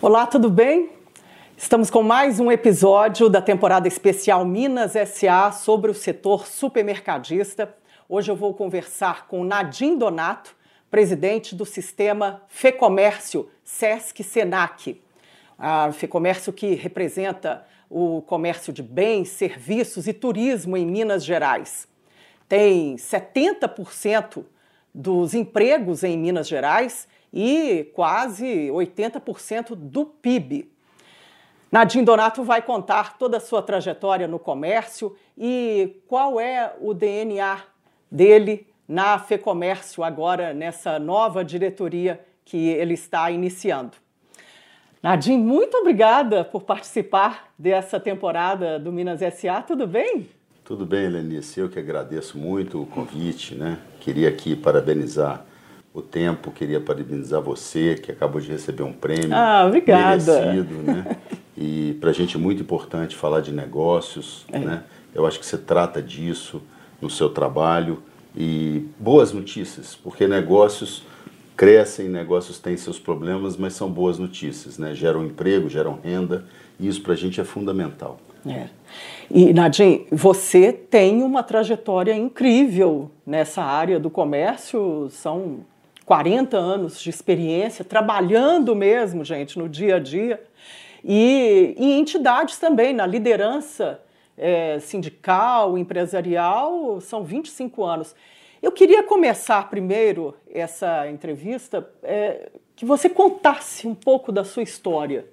Olá, tudo bem? Estamos com mais um episódio da temporada especial Minas SA sobre o setor supermercadista. Hoje eu vou conversar com Nadim Donato, presidente do sistema Fecomércio Sesc Senac. A Fecomércio que representa o comércio de bens, serviços e turismo em Minas Gerais. Tem 70% dos empregos em Minas Gerais e quase 80% do PIB. Nadim Donato vai contar toda a sua trajetória no comércio e qual é o DNA dele na FEComércio agora nessa nova diretoria que ele está iniciando. Nadim, muito obrigada por participar dessa temporada do Minas SA. Tudo bem? Tudo bem, Lenice. Eu que agradeço muito o convite, né? Queria aqui parabenizar o tempo, queria parabenizar você, que acabou de receber um prêmio. Ah, obrigada. Merecido, né? E para a gente é muito importante falar de negócios, é. né? Eu acho que você trata disso no seu trabalho e boas notícias, porque negócios crescem, negócios têm seus problemas, mas são boas notícias, né? Geram emprego, geram renda e isso para a gente é fundamental. É. E Nadim, você tem uma trajetória incrível nessa área do comércio, são 40 anos de experiência, trabalhando mesmo, gente, no dia a dia, e em entidades também, na liderança é, sindical, empresarial, são 25 anos. Eu queria começar primeiro essa entrevista é, que você contasse um pouco da sua história.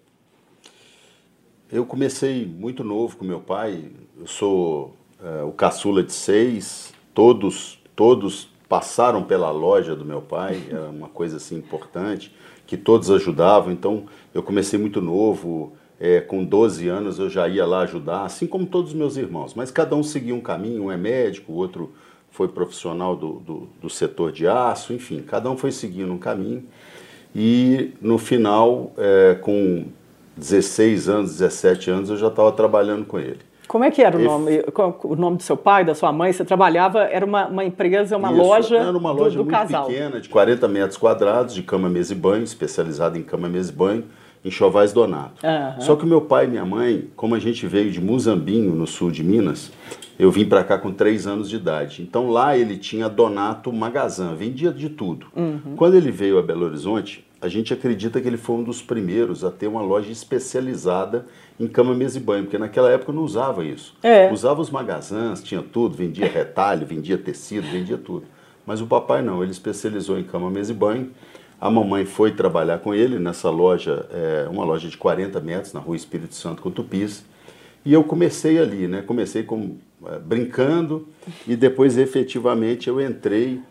Eu comecei muito novo com meu pai. Eu sou é, o caçula de seis. Todos, todos passaram pela loja do meu pai, era uma coisa assim importante, que todos ajudavam. Então eu comecei muito novo, é, com 12 anos eu já ia lá ajudar, assim como todos os meus irmãos. Mas cada um seguia um caminho, um é médico, o outro foi profissional do, do, do setor de aço, enfim, cada um foi seguindo um caminho. E no final, é, com 16 anos, 17 anos, eu já estava trabalhando com ele. Como é que era o nome, o nome do seu pai, da sua mãe? Você trabalhava, era uma, uma empresa, uma Isso, loja Era uma loja do, do muito casal. pequena, de 40 metros quadrados, de cama, mesa e banho, especializada em cama, mesa e banho, em Chovais Donato. Uhum. Só que meu pai e minha mãe, como a gente veio de Muzambinho, no sul de Minas, eu vim para cá com 3 anos de idade. Então lá ele tinha Donato Magazan, vendia de tudo. Uhum. Quando ele veio a Belo Horizonte, a gente acredita que ele foi um dos primeiros a ter uma loja especializada em cama, mesa e banho, porque naquela época não usava isso. É. Usava os magazãs, tinha tudo, vendia retalho, vendia tecido, vendia tudo. Mas o papai não, ele especializou em cama, mesa e banho. A mamãe foi trabalhar com ele nessa loja, é, uma loja de 40 metros, na rua Espírito Santo, com Tupis. E eu comecei ali, né? Comecei com, é, brincando e depois efetivamente eu entrei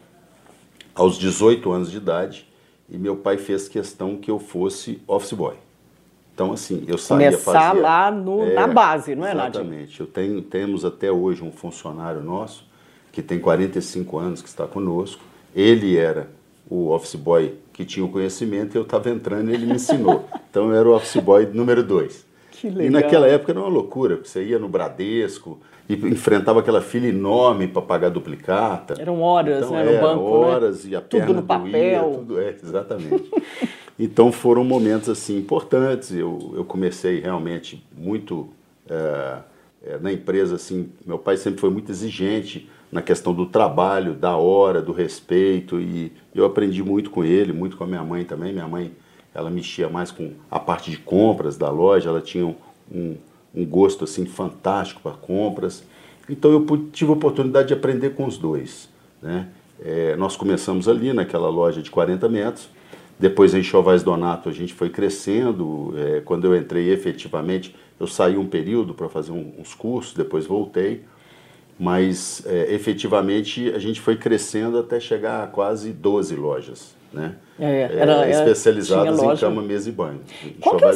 aos 18 anos de idade e meu pai fez questão que eu fosse office boy. Então, assim, eu saía Começar fazia, lá no, é, na base, não é, Nadim? Exatamente. Eu tenho, temos até hoje um funcionário nosso que tem 45 anos, que está conosco. Ele era o office boy que tinha o conhecimento e eu estava entrando e ele me ensinou. então, eu era o office boy número dois. Que legal. E naquela época era uma loucura, porque você ia no Bradesco e enfrentava aquela fila enorme para pagar duplicata. Eram horas, então, né, no era banco, horas né? e a Tudo perna no papel. Doía, tudo, é, exatamente. então foram momentos assim importantes. Eu, eu comecei realmente muito é, é, na empresa assim. Meu pai sempre foi muito exigente na questão do trabalho, da hora, do respeito e eu aprendi muito com ele, muito com a minha mãe também. Minha mãe ela mexia mais com a parte de compras da loja. Ela tinha um, um gosto assim fantástico para compras. Então eu tive a oportunidade de aprender com os dois. Né? É, nós começamos ali naquela loja de 40 metros, depois em Chovais Donato a gente foi crescendo. É, quando eu entrei efetivamente, eu saí um período para fazer um, uns cursos, depois voltei. Mas é, efetivamente a gente foi crescendo até chegar a quase 12 lojas. Né? É, era, é, especializadas em cama, mesa e banho. Qual que é,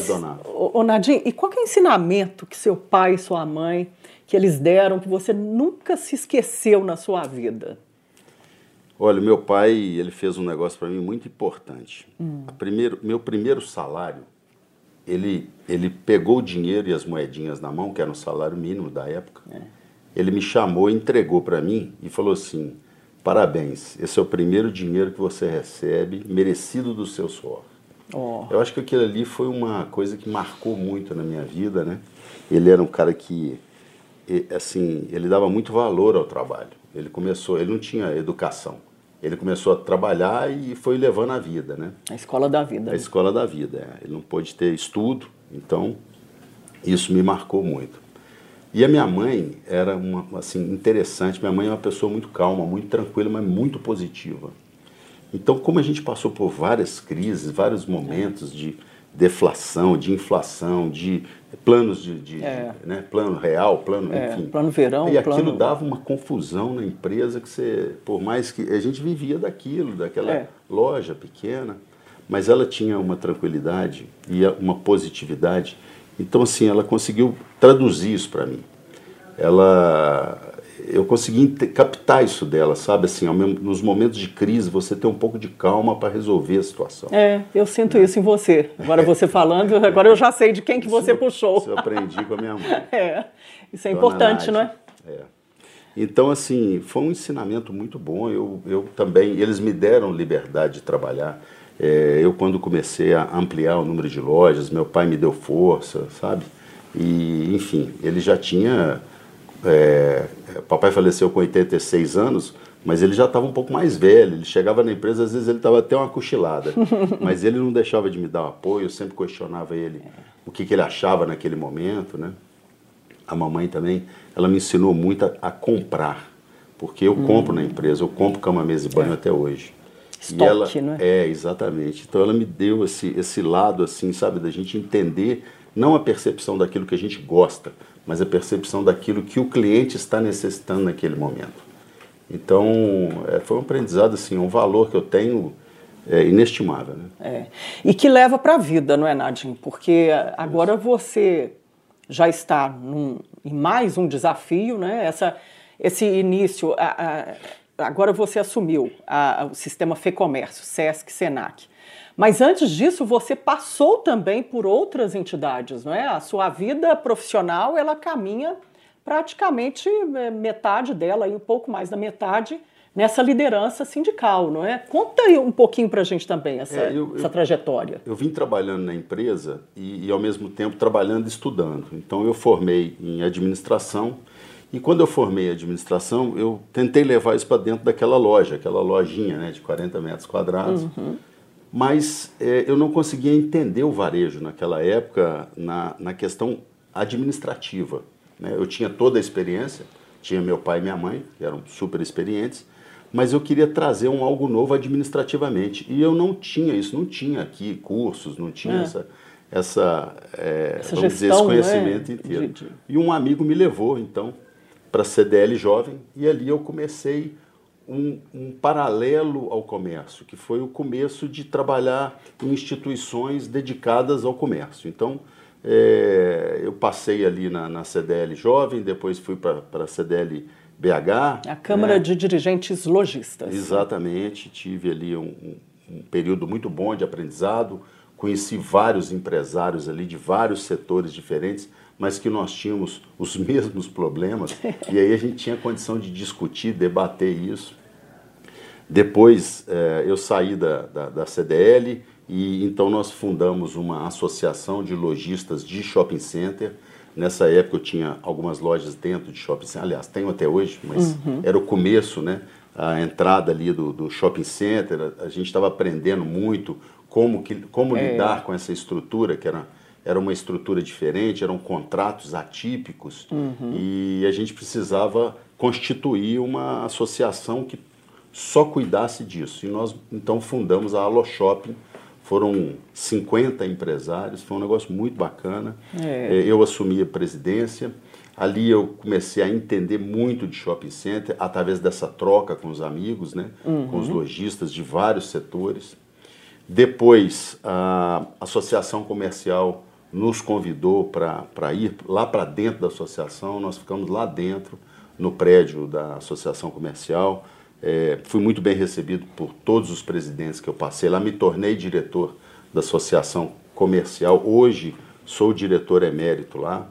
ô, ô, Nadim, e qual que é o ensinamento que seu pai e sua mãe que eles deram que você nunca se esqueceu na sua vida? Olha, meu pai ele fez um negócio para mim muito importante. A primeiro, meu primeiro salário, ele, ele pegou o dinheiro e as moedinhas na mão, que era o salário mínimo da época. Ele me chamou, entregou para mim e falou assim: Parabéns, esse é o primeiro dinheiro que você recebe, merecido do seu suor. Oh. Eu acho que aquilo ali foi uma coisa que marcou muito na minha vida, né? Ele era um cara que, assim, ele dava muito valor ao trabalho. Ele começou, ele não tinha educação. Ele começou a trabalhar e foi levando a vida, né? A escola da vida. A escola da vida. É. Ele não pôde ter estudo, então isso me marcou muito. E a minha mãe era uma, assim interessante. Minha mãe é uma pessoa muito calma, muito tranquila, mas muito positiva. Então, como a gente passou por várias crises, vários momentos de deflação, de inflação, de planos de, de é. né, plano real, plano, é, enfim. Plano verão. E aquilo plano... dava uma confusão na empresa que você, por mais que a gente vivia daquilo, daquela é. loja pequena, mas ela tinha uma tranquilidade e uma positividade. Então assim, ela conseguiu traduzir isso para mim. Ela eu consegui captar isso dela, sabe? Assim, mesmo, nos momentos de crise, você ter um pouco de calma para resolver a situação. É, eu sinto isso em você. Agora você falando, agora eu já sei de quem que você isso, puxou. Isso eu aprendi com a minha mãe. É, isso é Dona importante, Nádia. não é? É. Então, assim, foi um ensinamento muito bom. Eu, eu também, eles me deram liberdade de trabalhar. É, eu, quando comecei a ampliar o número de lojas, meu pai me deu força, sabe? E, enfim, ele já tinha é, papai faleceu com 86 anos, mas ele já estava um pouco mais velho. Ele chegava na empresa, às vezes ele estava até uma cochilada. mas ele não deixava de me dar um apoio, eu sempre questionava ele o que, que ele achava naquele momento. Né? A mamãe também, ela me ensinou muito a, a comprar, porque eu hum. compro na empresa, eu compro cama, mesa e banho é. até hoje. Estoque, e ela, né? É, exatamente. Então ela me deu esse, esse lado, assim, sabe, da gente entender não a percepção daquilo que a gente gosta, mas a percepção daquilo que o cliente está necessitando naquele momento. Então, é, foi um aprendizado, assim, um valor que eu tenho é, inestimável. Né? É. E que leva para a vida, não é, Nadine? Porque agora Isso. você já está num, em mais um desafio, né? Essa, esse início, a, a, agora você assumiu a, o sistema FEComércio, SESC, SENAC. Mas antes disso, você passou também por outras entidades, não é? A sua vida profissional, ela caminha praticamente é, metade dela, e um pouco mais da metade, nessa liderança sindical, não é? Conta aí um pouquinho para a gente também essa, é, eu, essa trajetória. Eu, eu, vim trabalhando na empresa e, e, ao mesmo tempo, trabalhando e estudando. Então, eu formei em administração e quando eu formei administração, eu tentei levar isso para dentro daquela loja, aquela lojinha né, de 40 metros quadrados. Uhum mas é, eu não conseguia entender o varejo naquela época na, na questão administrativa. Né? Eu tinha toda a experiência, tinha meu pai e minha mãe, que eram super experientes, mas eu queria trazer um algo novo administrativamente. E eu não tinha isso, não tinha aqui cursos, não tinha é. essa, essa, é, essa vamos gestão, dizer, esse né? conhecimento inteiro. De, de... E um amigo me levou, então, para a CDL Jovem, e ali eu comecei um, um, paralelo ao comércio, que foi o começo de trabalhar em instituições dedicadas ao comércio. Então, é, eu passei ali na, na, CDL Jovem, depois fui para a CDL BH. A Câmara né? de Dirigentes Logistas. Exatamente, tive ali um, um período muito bom de aprendizado, conheci vários empresários ali de vários setores diferentes, mas que nós tínhamos os mesmos problemas, e aí a gente tinha condição de discutir, debater isso. Depois eh, eu saí da, da, da, CDL e então nós fundamos uma associação de lojistas de shopping center. Nessa época eu tinha algumas lojas dentro de shopping center, aliás, tenho até hoje, mas uhum. era o começo, né? A entrada ali do, do shopping center, a, a gente estava aprendendo muito como, que, como é. lidar com essa estrutura, que era, era uma estrutura diferente, eram contratos atípicos, uhum. e a gente precisava constituir uma associação que só cuidasse disso. E nós então fundamos a Alo Shopping. Foram 50 empresários, foi um negócio muito bacana. É. é. Eu assumi a presidência. Ali eu comecei a entender muito de shopping center através dessa troca com os amigos, né? Uhum. com os lojistas de vários setores. Depois, a Associação Comercial nos convidou para ir lá para dentro da associação. Nós ficamos lá dentro, no prédio da Associação Comercial é, fui muito bem recebido por todos os presidentes que eu passei lá. Me tornei diretor da Associação Comercial. Hoje sou diretor emérito lá.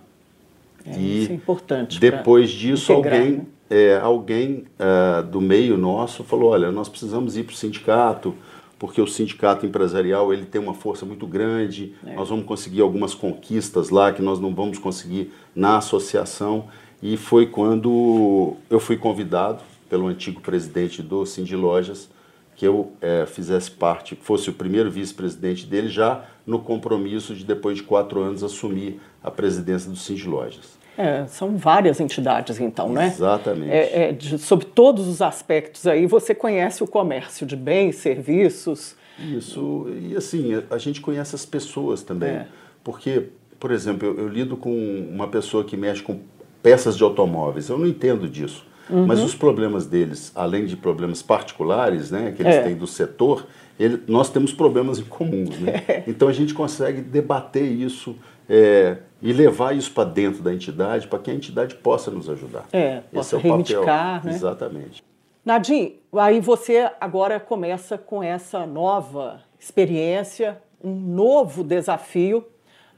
É, e isso é importante. Depois disso, integrar, alguém, né? é, alguém uh, do meio nosso falou: olha, nós precisamos ir para o sindicato, porque o sindicato empresarial ele tem uma força muito grande, é. nós vamos conseguir algumas conquistas lá que nós não vamos conseguir na associação. E foi quando eu fui convidado pelo antigo presidente do Cindy Lojas que eu é, fizesse parte, fosse o primeiro vice-presidente dele, já no compromisso de, depois de quatro anos, assumir a presidência do Cindy Lojas. É, são várias entidades, então, né? Exatamente. É, é, de, sobre todos os aspectos aí, você conhece o comércio de bens, serviços. Isso, e assim, a gente conhece as pessoas também. É. Porque, por exemplo, eu, eu lido com uma pessoa que mexe com peças de automóveis, eu não entendo disso. Uhum. Mas os problemas deles, além de problemas particulares, né, que eles é. têm do setor, ele, nós temos problemas em comuns. Né? Então a gente consegue debater isso é, e levar isso para dentro da entidade para que a entidade possa nos ajudar. É, Esse é o reivindicar. Papel. Né? Exatamente. Nadim, aí você agora começa com essa nova experiência, um novo desafio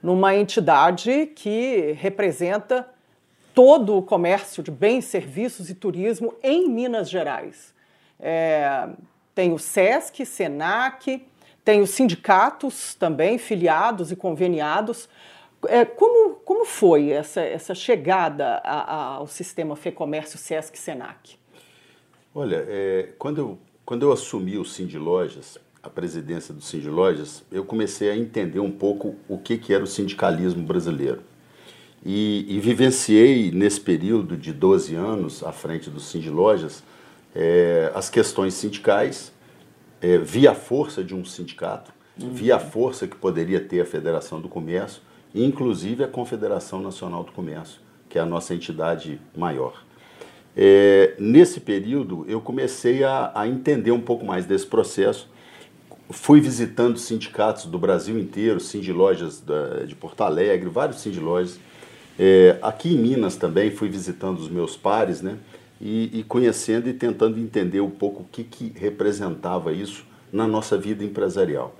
numa entidade que representa todo o comércio de bens, serviços e turismo em Minas Gerais. É, tem o SESC, SENAC, tem os sindicatos também, filiados e conveniados. É, como, como foi essa, essa chegada a, a, ao sistema FEComércio SESC SENAC? Olha, é, quando, eu, quando eu assumi o Cindy Lojas, a presidência do Cindy Lojas, eu comecei a entender um pouco o que, que era o sindicalismo brasileiro. E, e, vivenciei nesse período de 12 anos à frente do Cindy Lojas é, as questões sindicais, é, via a força de um sindicato, uhum. via a força que poderia ter a Federação do Comércio, inclusive a Confederação Nacional do Comércio, que é a nossa entidade maior. É, nesse período, eu comecei a, a entender um pouco mais desse processo. Fui visitando sindicatos do Brasil inteiro, Cindy Lojas de Porto Alegre, vários Cindy Lojas é, aqui em Minas também fui visitando os meus pares, né? E, e, conhecendo e tentando entender um pouco o que, que representava isso na nossa vida empresarial.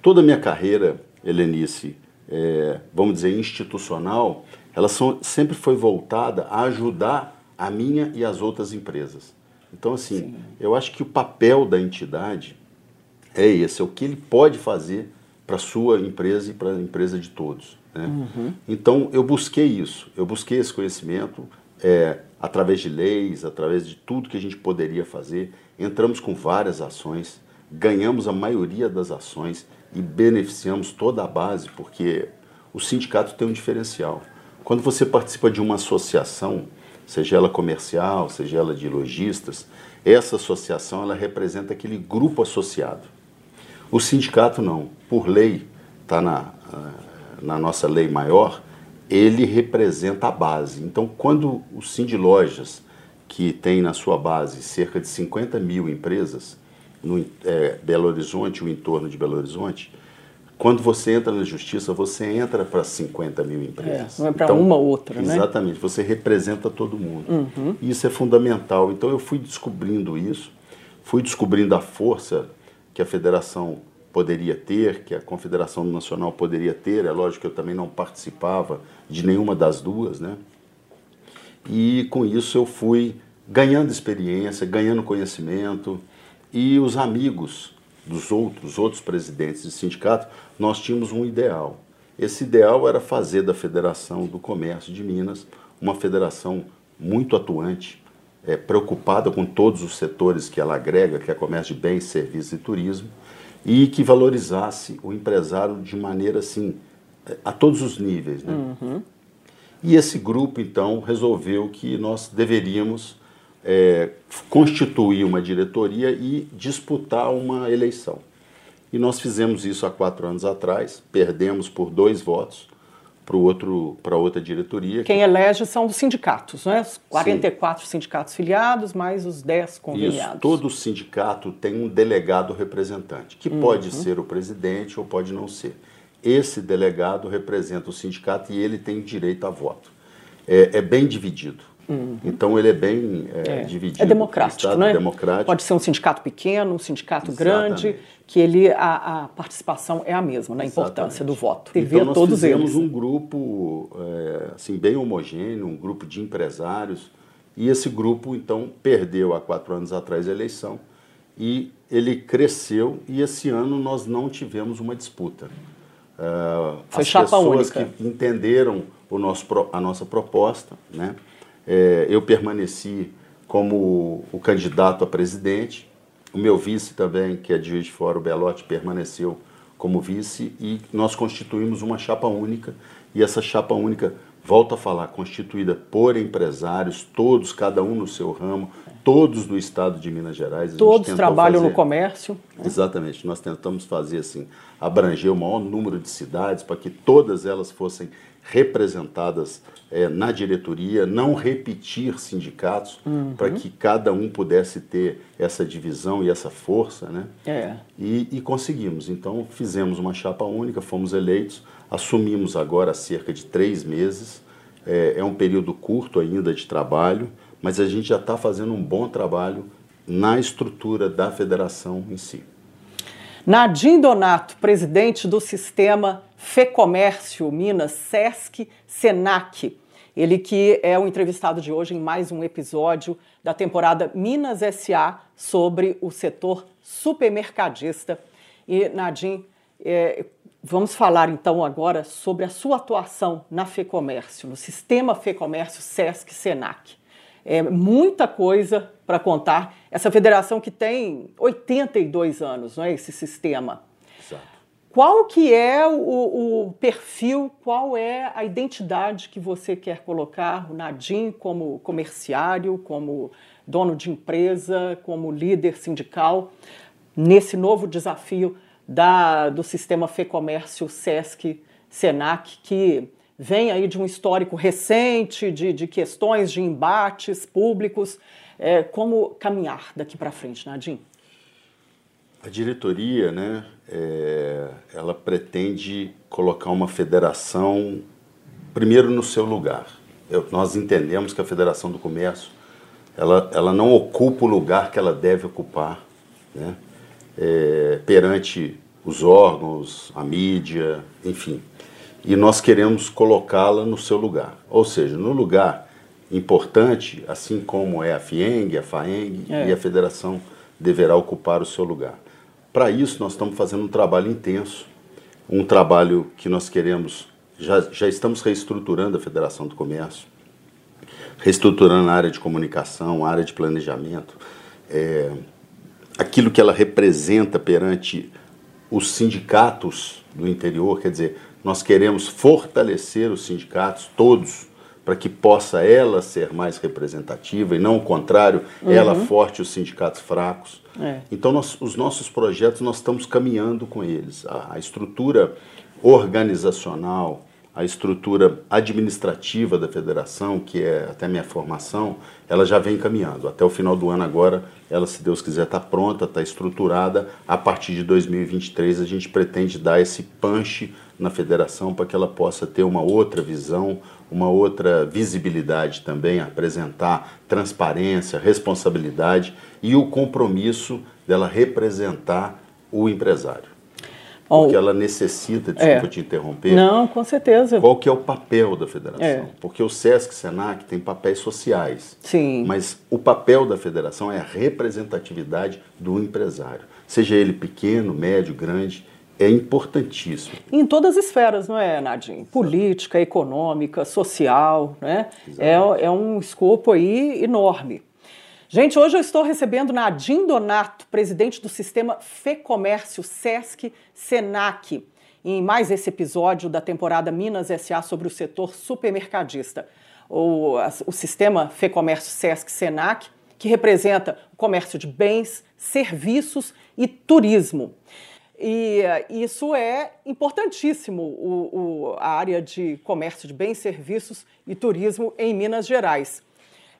Toda a minha carreira, Helenice, é, vamos dizer, institucional, ela são, sempre foi voltada a ajudar a minha e as outras empresas. Então, assim, Sim. eu acho que o papel da entidade é esse, é o que ele pode fazer para a sua empresa e para a empresa de todos. Né? Uhum. Então eu busquei isso, eu busquei esse conhecimento é, através de leis, através de tudo que a gente poderia fazer. Entramos com várias ações, ganhamos a maioria das ações e beneficiamos toda a base, porque o sindicato tem um diferencial. Quando você participa de uma associação, seja ela comercial, seja ela de lojistas, essa associação ela representa aquele grupo associado. O sindicato não, por lei, está na na nossa lei maior, ele representa a base. Então, quando o Cindy Lojas, que tem na sua base cerca de 50 mil empresas, no é, Belo Horizonte, o entorno de Belo Horizonte, quando você entra na justiça, você entra para 50 mil empresas. É, não é para então, uma ou outra, né? Exatamente, você representa todo mundo. Uhum. Isso é fundamental. Então eu fui descobrindo isso, fui descobrindo a força que a federação poderia ter, que a Confederação Nacional poderia ter. É lógico que eu também não participava de nenhuma das duas, né? E com isso eu fui ganhando experiência, ganhando conhecimento e os amigos dos outros, outros presidentes de sindicato, nós tínhamos um ideal. Esse ideal era fazer da Federação do Comércio de Minas uma federação muito atuante, é, preocupada com todos os setores que ela agrega, que é comércio de bens, serviços e turismo, e que valorizasse o empresário de maneira assim, a todos os níveis. Né? Uhum. E esse grupo, então, resolveu que nós deveríamos é, constituir uma diretoria e disputar uma eleição. E nós fizemos isso há quatro anos atrás, perdemos por dois votos para outro para outra diretoria. Quem que... elege são os sindicatos, né? Os 44 Sim. sindicatos filiados, mais os 10 conveniados. Isso, todo sindicato tem um delegado representante, que uhum. pode ser o presidente ou pode não ser. Esse delegado representa o sindicato e ele tem direito a voto. É, é bem dividido. Uhum. Então ele é bem é, é. dividido. É democrático, não é? Democrático. Pode ser um sindicato pequeno, um sindicato Exatamente. grande, que ele a, a, participação é a mesma na importância do voto. Então nós todos fizemos eles. um grupo é, assim bem homogêneo, um grupo de empresários e esse grupo então perdeu há quatro anos atrás a eleição e ele cresceu e esse ano nós não tivemos uma disputa. Uh, Foi as chapa pessoas única. que entenderam o nosso, a nossa proposta, né? É, eu permaneci como o candidato a presidente, o meu vice também, que é de Juiz de Fora, o Belotti, permaneceu como vice e nós constituímos uma chapa única e essa chapa única volto a falar, constituída por empresários, todos, cada um no seu ramo, todos do estado de Minas Gerais. Todos trabalham fazer, no comércio. Né? Exatamente, nós tentamos fazer assim, abranger o maior número de cidades para que todas elas fossem representadas é, na diretoria, não repetir sindicatos, uhum. para que cada um pudesse ter essa divisão e essa força, né? É. E, e conseguimos. Então fizemos uma chapa única, fomos eleitos. Assumimos agora há cerca de três meses. É, é um período curto ainda de trabalho, mas a gente já está fazendo um bom trabalho na estrutura da federação em si. Nadim Donato, presidente do sistema Fecomércio Minas, Sesc, Senac. Ele que é o entrevistado de hoje em mais um episódio da temporada Minas SA sobre o setor supermercadista. E, Nadim, é, Vamos falar então agora sobre a sua atuação na FEComércio, no sistema FEComércio SESC Senac. É muita coisa para contar. Essa federação que tem 82 anos, não é esse sistema. Exato. Qual que é o, o, perfil, qual é a identidade que você quer colocar o Nadim como comerciário, como dono de empresa, como líder sindical nesse novo desafio da, do sistema FEComércio SESC SENAC, que vem aí de um histórico recente de, de questões de embates públicos. É, como caminhar daqui para frente, Nadim? A diretoria, né, é, ela pretende colocar uma federação primeiro no seu lugar. Eu, nós entendemos que a Federação do Comércio ela, ela não ocupa o lugar que ela deve ocupar, né? é, perante os órgãos, a mídia, enfim. E nós queremos colocá-la no seu lugar. Ou seja, no lugar importante, assim como é a FIENG, a FAENG é. e a federação deverá ocupar o seu lugar. Para isso, nós estamos fazendo um trabalho intenso, um trabalho que nós queremos, já, já estamos reestruturando a Federação do Comércio, reestruturando a área de comunicação, a área de planejamento, é, aquilo que ela representa perante os sindicatos do interior, quer dizer, nós queremos fortalecer os sindicatos todos para que possa ela ser mais representativa e não o contrário, uhum. ela forte os sindicatos fracos. É. Então, nós, os nossos projetos, nós estamos caminhando com eles. A, a estrutura organizacional, a estrutura administrativa da federação, que é até minha formação, ela já vem caminhando. Até o final do ano agora, ela, se Deus quiser, está pronta, está estruturada. A partir de 2023, a gente pretende dar esse punch na federação para que ela possa ter uma outra visão, uma outra visibilidade também, apresentar transparência, responsabilidade e o compromisso dela representar o empresário porque ela necessita, desculpa é. te interromper. Não, com certeza. Qual que é o papel da federação? É. Porque o SESC Senac tem papéis sociais. Sim. Mas o papel da federação é a representatividade do empresário. Seja ele pequeno, médio, grande, é importantíssimo. Em todas as esferas, não é, Nadim? Política, econômica, social, né? É, é um escopo aí enorme. Gente, hoje eu estou recebendo Nadim Donato, presidente do sistema FEComércio Sesc Senac, em mais esse episódio da temporada Minas SA sobre o setor supermercadista. O, o sistema FEComércio Sesc Senac, que representa o comércio de bens, serviços e turismo. E isso é importantíssimo, o, o, a área de comércio de bens, serviços e turismo em Minas Gerais.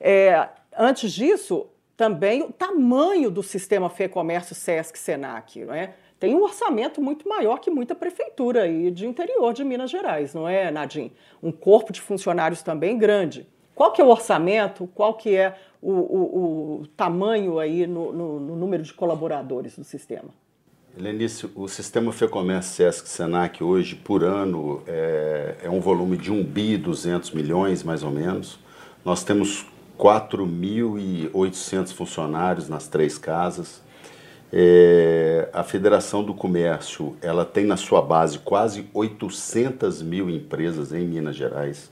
É, Antes disso, também o tamanho do sistema Fê Comércio Sesc Senac, não é? Tem um orçamento muito maior que muita prefeitura aí de interior de Minas Gerais, não é, Nadim? Um corpo de funcionários também grande. Qual que é o orçamento? Qual que é o, o, o tamanho aí no, no, no, número de colaboradores do sistema? Lenice, o sistema FEComércio Sesc Senac hoje, por ano, é, é um volume de 1 bi 200 milhões, mais ou menos. Nós temos 4.800 funcionários nas três casas. É, a Federação do Comércio ela tem na sua base quase 800 mil empresas em Minas Gerais,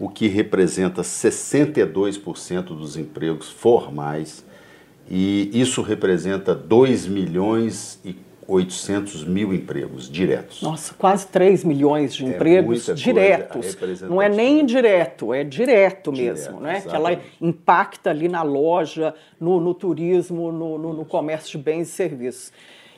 o que representa 62% dos empregos formais, e isso representa 2 milhões e 800 mil empregos diretos. Nossa, quase 3 milhões de é empregos diretos. Não é nem indireto, é direto, direto mesmo, né? Que ela impacta ali na loja, no, no turismo, no, no, no, comércio de bens e serviços.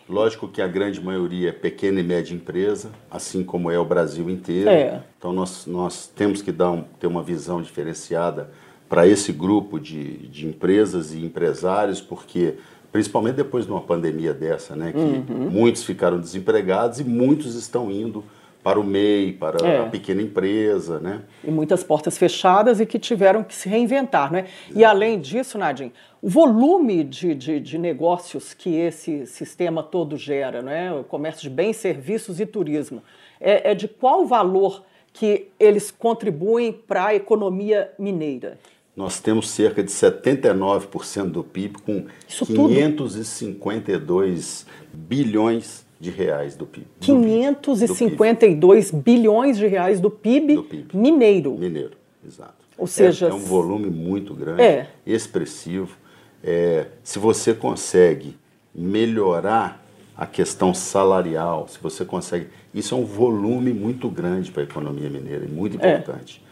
Lógico que a grande maioria é pequena e média empresa, assim como é o Brasil inteiro. É. Então nós, nós temos que dar um, ter uma visão diferenciada para esse grupo de, de empresas e empresários, porque principalmente depois de uma pandemia dessa, né, que uhum. muitos ficaram desempregados e muitos estão indo para o MEI, para é. a pequena empresa, né? E muitas portas fechadas e que tiveram que se reinventar, né? E além disso, Nadim, o volume de, de, de, negócios que esse sistema todo gera, né? O comércio de bens, serviços e turismo, é, é de qual valor que eles contribuem para a economia mineira? Nós temos cerca de 79% do PIB, com Isso 552 tudo. bilhões de reais do PIB. 552 do PIB. bilhões de reais do PIB, do PIB, mineiro. Mineiro, exato. Ou seja, é, é um volume muito grande, é. expressivo. É, se você consegue melhorar a questão salarial, se você consegue. Isso é um volume muito grande para a economia mineira, muito é. importante.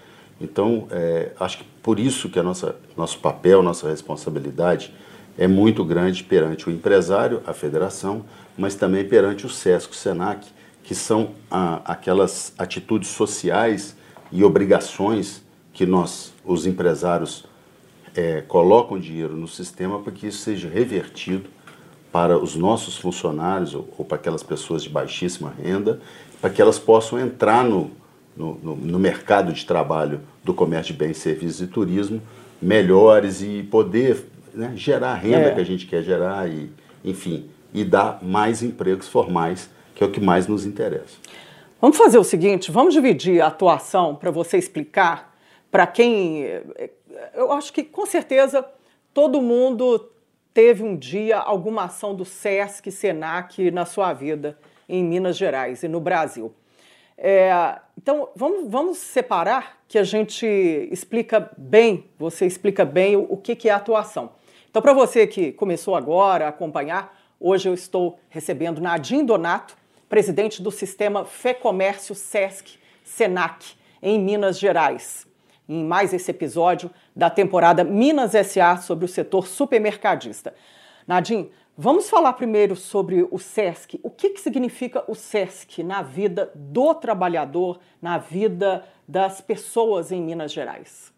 Então, é, acho que por isso que a nossa, nosso papel, nossa responsabilidade é muito grande perante o empresário, a federação, mas também perante o SESC, o SENAC, que são aquelas atitudes sociais e obrigações que nós, os empresários, é, colocam dinheiro no sistema para que isso seja revertido para os nossos funcionários ou, ou para aquelas pessoas de baixíssima renda, para que elas possam entrar no, no, no mercado de trabalho do comércio de bens, serviços e turismo melhores e poder né, gerar a renda é. que a gente quer gerar e, enfim, e dar mais empregos formais, que é o que mais nos interessa. Vamos fazer o seguinte, vamos dividir a atuação para você explicar para quem eu acho que com certeza todo mundo teve um dia alguma ação do SESC, SENAC na sua vida em Minas Gerais e no Brasil. É, então, vamos, vamos separar que a gente explica bem, você explica bem o, o que, que é atuação. Então, para você que começou agora a acompanhar, hoje eu estou recebendo Nadim Donato, presidente do sistema Fê Comércio Sesc Senac, em Minas Gerais. Em mais esse episódio da temporada Minas SA sobre o setor supermercadista. Nadim, Vamos falar primeiro sobre o SESC. O que, que significa o SESC na vida do trabalhador, na vida das pessoas em Minas Gerais?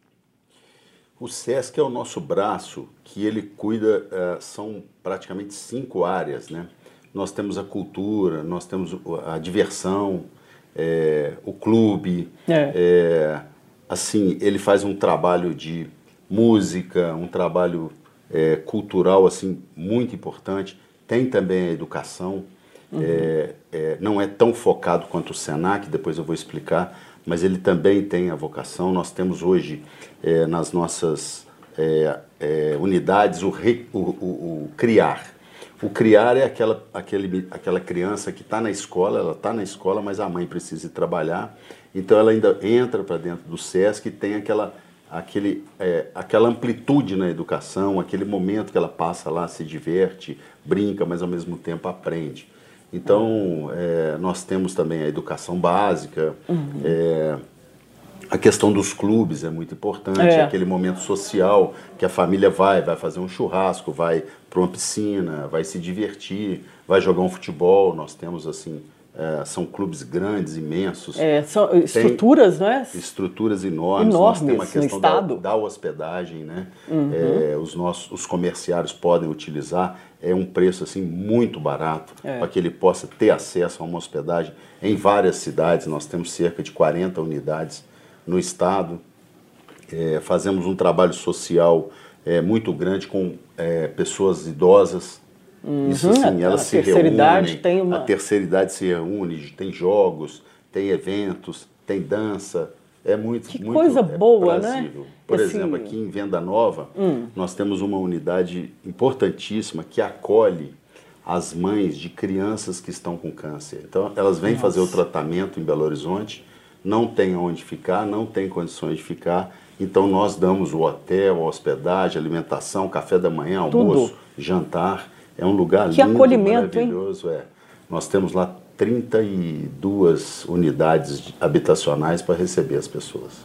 O SESC é o nosso braço que ele cuida, uh, são praticamente cinco áreas, né? Nós temos a cultura, nós temos a diversão, é, o clube, é. É, assim, ele faz um trabalho de música, um trabalho é, cultural assim muito importante. Tem também a educação, uhum. é, é, não é tão focado quanto o Senac, depois eu vou explicar, mas ele também tem a vocação. Nós temos hoje é, nas nossas é, é, unidades o, re, o, o, o, criar. O criar é aquela, aquele, aquela criança que está na escola, ela está na escola, mas a mãe precisa ir trabalhar, então ela ainda entra para dentro do SESC e tem aquela aquele, é, aquela amplitude na educação, aquele momento que ela passa lá, se diverte, brinca, mas ao mesmo tempo aprende. Então, é, nós temos também a educação básica, uhum. é, a questão dos clubes é muito importante, é. aquele momento social que a família vai, vai fazer um churrasco, vai para uma piscina, vai se divertir, vai jogar um futebol. Nós temos assim é, são clubes grandes, imensos. É, são estruturas, não é? Estruturas enormes. Enormes Nós temos a questão da, da, hospedagem, né? Uhum. É, os nossos os comerciários podem utilizar. É um preço assim muito barato é. para que ele possa ter acesso a uma hospedagem em várias cidades. Nós temos cerca de 40 unidades no estado. É, fazemos um trabalho social é, muito grande com pessoas idosas Uhum, Isso sim, elas se reúnem. Tem uma... A terceira idade se reúne, tem jogos, tem eventos, tem dança. É muito, que muito coisa é boa, né? Por Esse... exemplo, aqui em Venda Nova, hum. nós temos uma unidade importantíssima que acolhe as mães de crianças que estão com câncer. Então, elas vêm Nossa. fazer o tratamento em Belo Horizonte, não tem onde ficar, não tem condições de ficar. Então, nós damos o hotel, a hospedagem, alimentação, café da manhã, almoço, Tudo. jantar. É um lugar que lindo, acolhimento, maravilhoso. Hein? É. Nós temos lá 32 unidades habitacionais para receber as pessoas.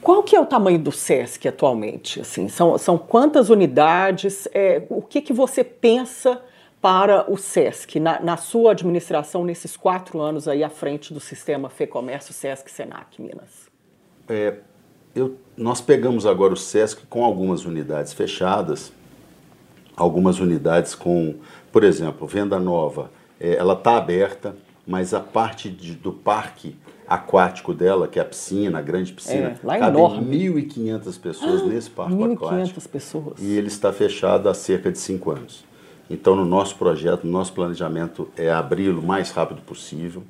Qual que é o tamanho do SESC atualmente? Assim, são, são quantas unidades? É, o que, que você pensa para o SESC, na, na, sua administração, nesses quatro anos aí à frente do sistema FEComércio, SESC, SENAC, Minas? É, eu, nós pegamos agora o SESC com algumas unidades fechadas, algumas unidades com, por exemplo, venda nova, é, ela está aberta, mas a parte de, do parque aquático dela, que é a piscina, a grande piscina, é, lá cabe 1.500 pessoas ah, nesse parque 1, aquático. 1.500 pessoas. E ele está fechado há cerca de cinco anos. Então, no nosso projeto, no nosso planejamento é abri-lo o mais rápido possível.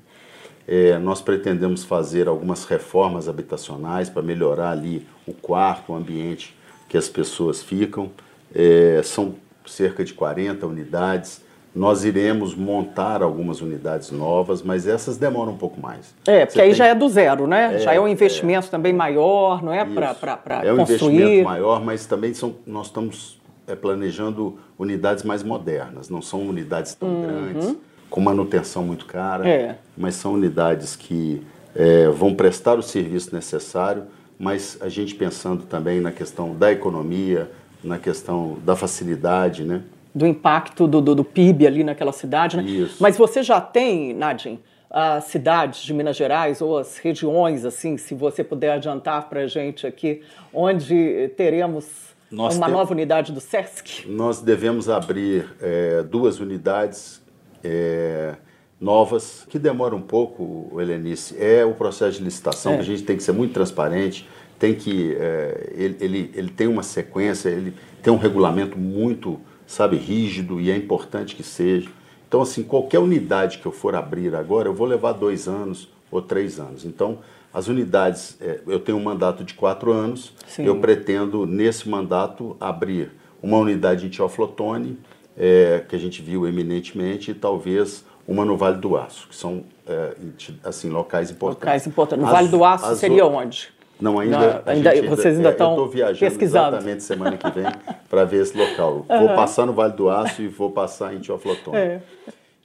É, nós pretendemos fazer algumas reformas habitacionais para melhorar ali o quarto, o ambiente que as pessoas ficam. É, são cerca de 40 unidades. Nós iremos montar algumas unidades novas, mas essas demoram um pouco mais. É, porque Você aí tem... já é do zero, né? É, já é um investimento é, também maior, não é? Para construir. É um investimento maior, mas também são, nós estamos é, planejando unidades mais modernas. Não são unidades tão uhum. grandes, com manutenção muito cara, é. mas são unidades que é, vão prestar o serviço necessário, mas a gente pensando também na questão da economia, na questão da facilidade, né? do impacto do, do, do, PIB ali naquela cidade. Né? Isso. Mas você já tem, Nadine, as cidades de Minas Gerais ou as regiões, assim, se você puder adiantar para a gente aqui, onde teremos nós uma tem... nova unidade do SESC? Nós devemos abrir é, duas unidades é, novas, que demora um pouco, Helenice, é o processo de licitação, é. que a gente tem que ser muito transparente, tem que, é, ele, ele, ele tem uma sequência, ele tem um regulamento muito sabe, rígido e é importante que seja. Então, assim, qualquer unidade que eu for abrir agora, eu vou levar dois anos ou três anos. Então, as unidades, é, eu tenho um mandato de quatro anos, Sim. eu pretendo, nesse mandato, abrir uma unidade em Teoflotone, é, que a gente viu eminentemente, e talvez uma no Vale do Aço, que são, é, assim, locais importantes. Locais importantes. No as, Vale do Aço seria onde? Não, ainda. Não, ainda vocês ainda estão. É, eu estou viajando pesquisando. exatamente semana que vem para ver esse local. Uhum. Vou passar no Vale do Aço e vou passar em Teoflotone. É.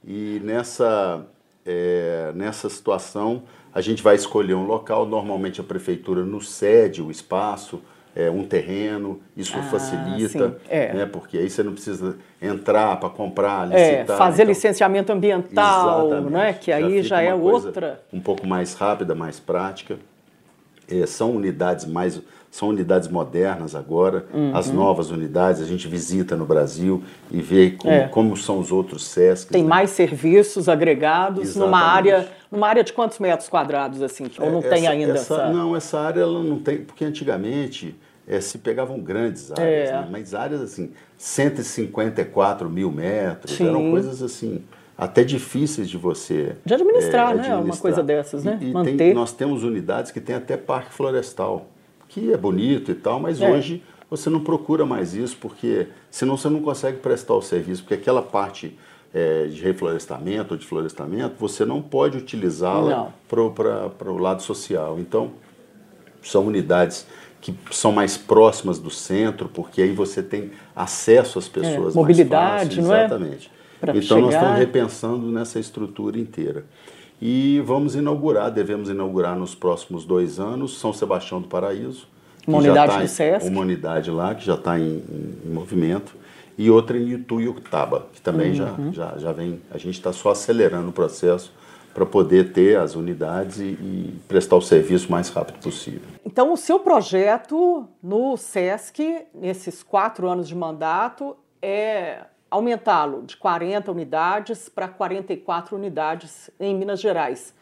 E nessa, é, nessa situação, a gente vai escolher um local. Normalmente a prefeitura nos cede o espaço, é, um terreno, isso ah, facilita, é. né, porque aí você não precisa entrar para comprar, é, licitar. É, fazer então, licenciamento ambiental, né, que aí já, já é outra. Um pouco mais rápida, mais prática. É, são unidades mais são unidades modernas agora, uhum. as novas unidades a gente visita no Brasil e vê como, é. como são os outros SESC. Tem né? mais serviços agregados Exatamente. numa área, numa área de quantos metros quadrados assim? Ou não é, tem ainda essa, essa, Não, essa área ela não tem, porque antigamente é, se pegavam grandes áreas, é. né? mas áreas assim, 154 mil metros, Sim. eram coisas assim até difíceis de você de administrar, é, né? Uma coisa dessas, né? E, e Manter. Tem, nós temos unidades que têm até parque florestal, que é bonito e tal, mas é. hoje você não procura mais isso porque senão você não consegue prestar o serviço, porque aquela parte é, de reflorestamento ou de florestamento você não pode utilizá-la para o lado social. Então são unidades que são mais próximas do centro, porque aí você tem acesso às é, pessoas é, mobilidade, mais fácil, não é? Exatamente. Então chegar... nós estamos repensando nessa estrutura inteira. E vamos inaugurar, devemos inaugurar nos próximos dois anos, São Sebastião do Paraíso. Uma unidade tá do SESC. Uma unidade lá, que já está em, em, em, movimento. E outra em Ituiutaba, que também uhum. já, já, já vem. A gente está só acelerando o processo para poder ter as unidades e, e, prestar o serviço o mais rápido possível. Então, o seu projeto no SESC, nesses quatro anos de mandato, é aumentá-lo de 40 unidades para 44 unidades em Minas Gerais.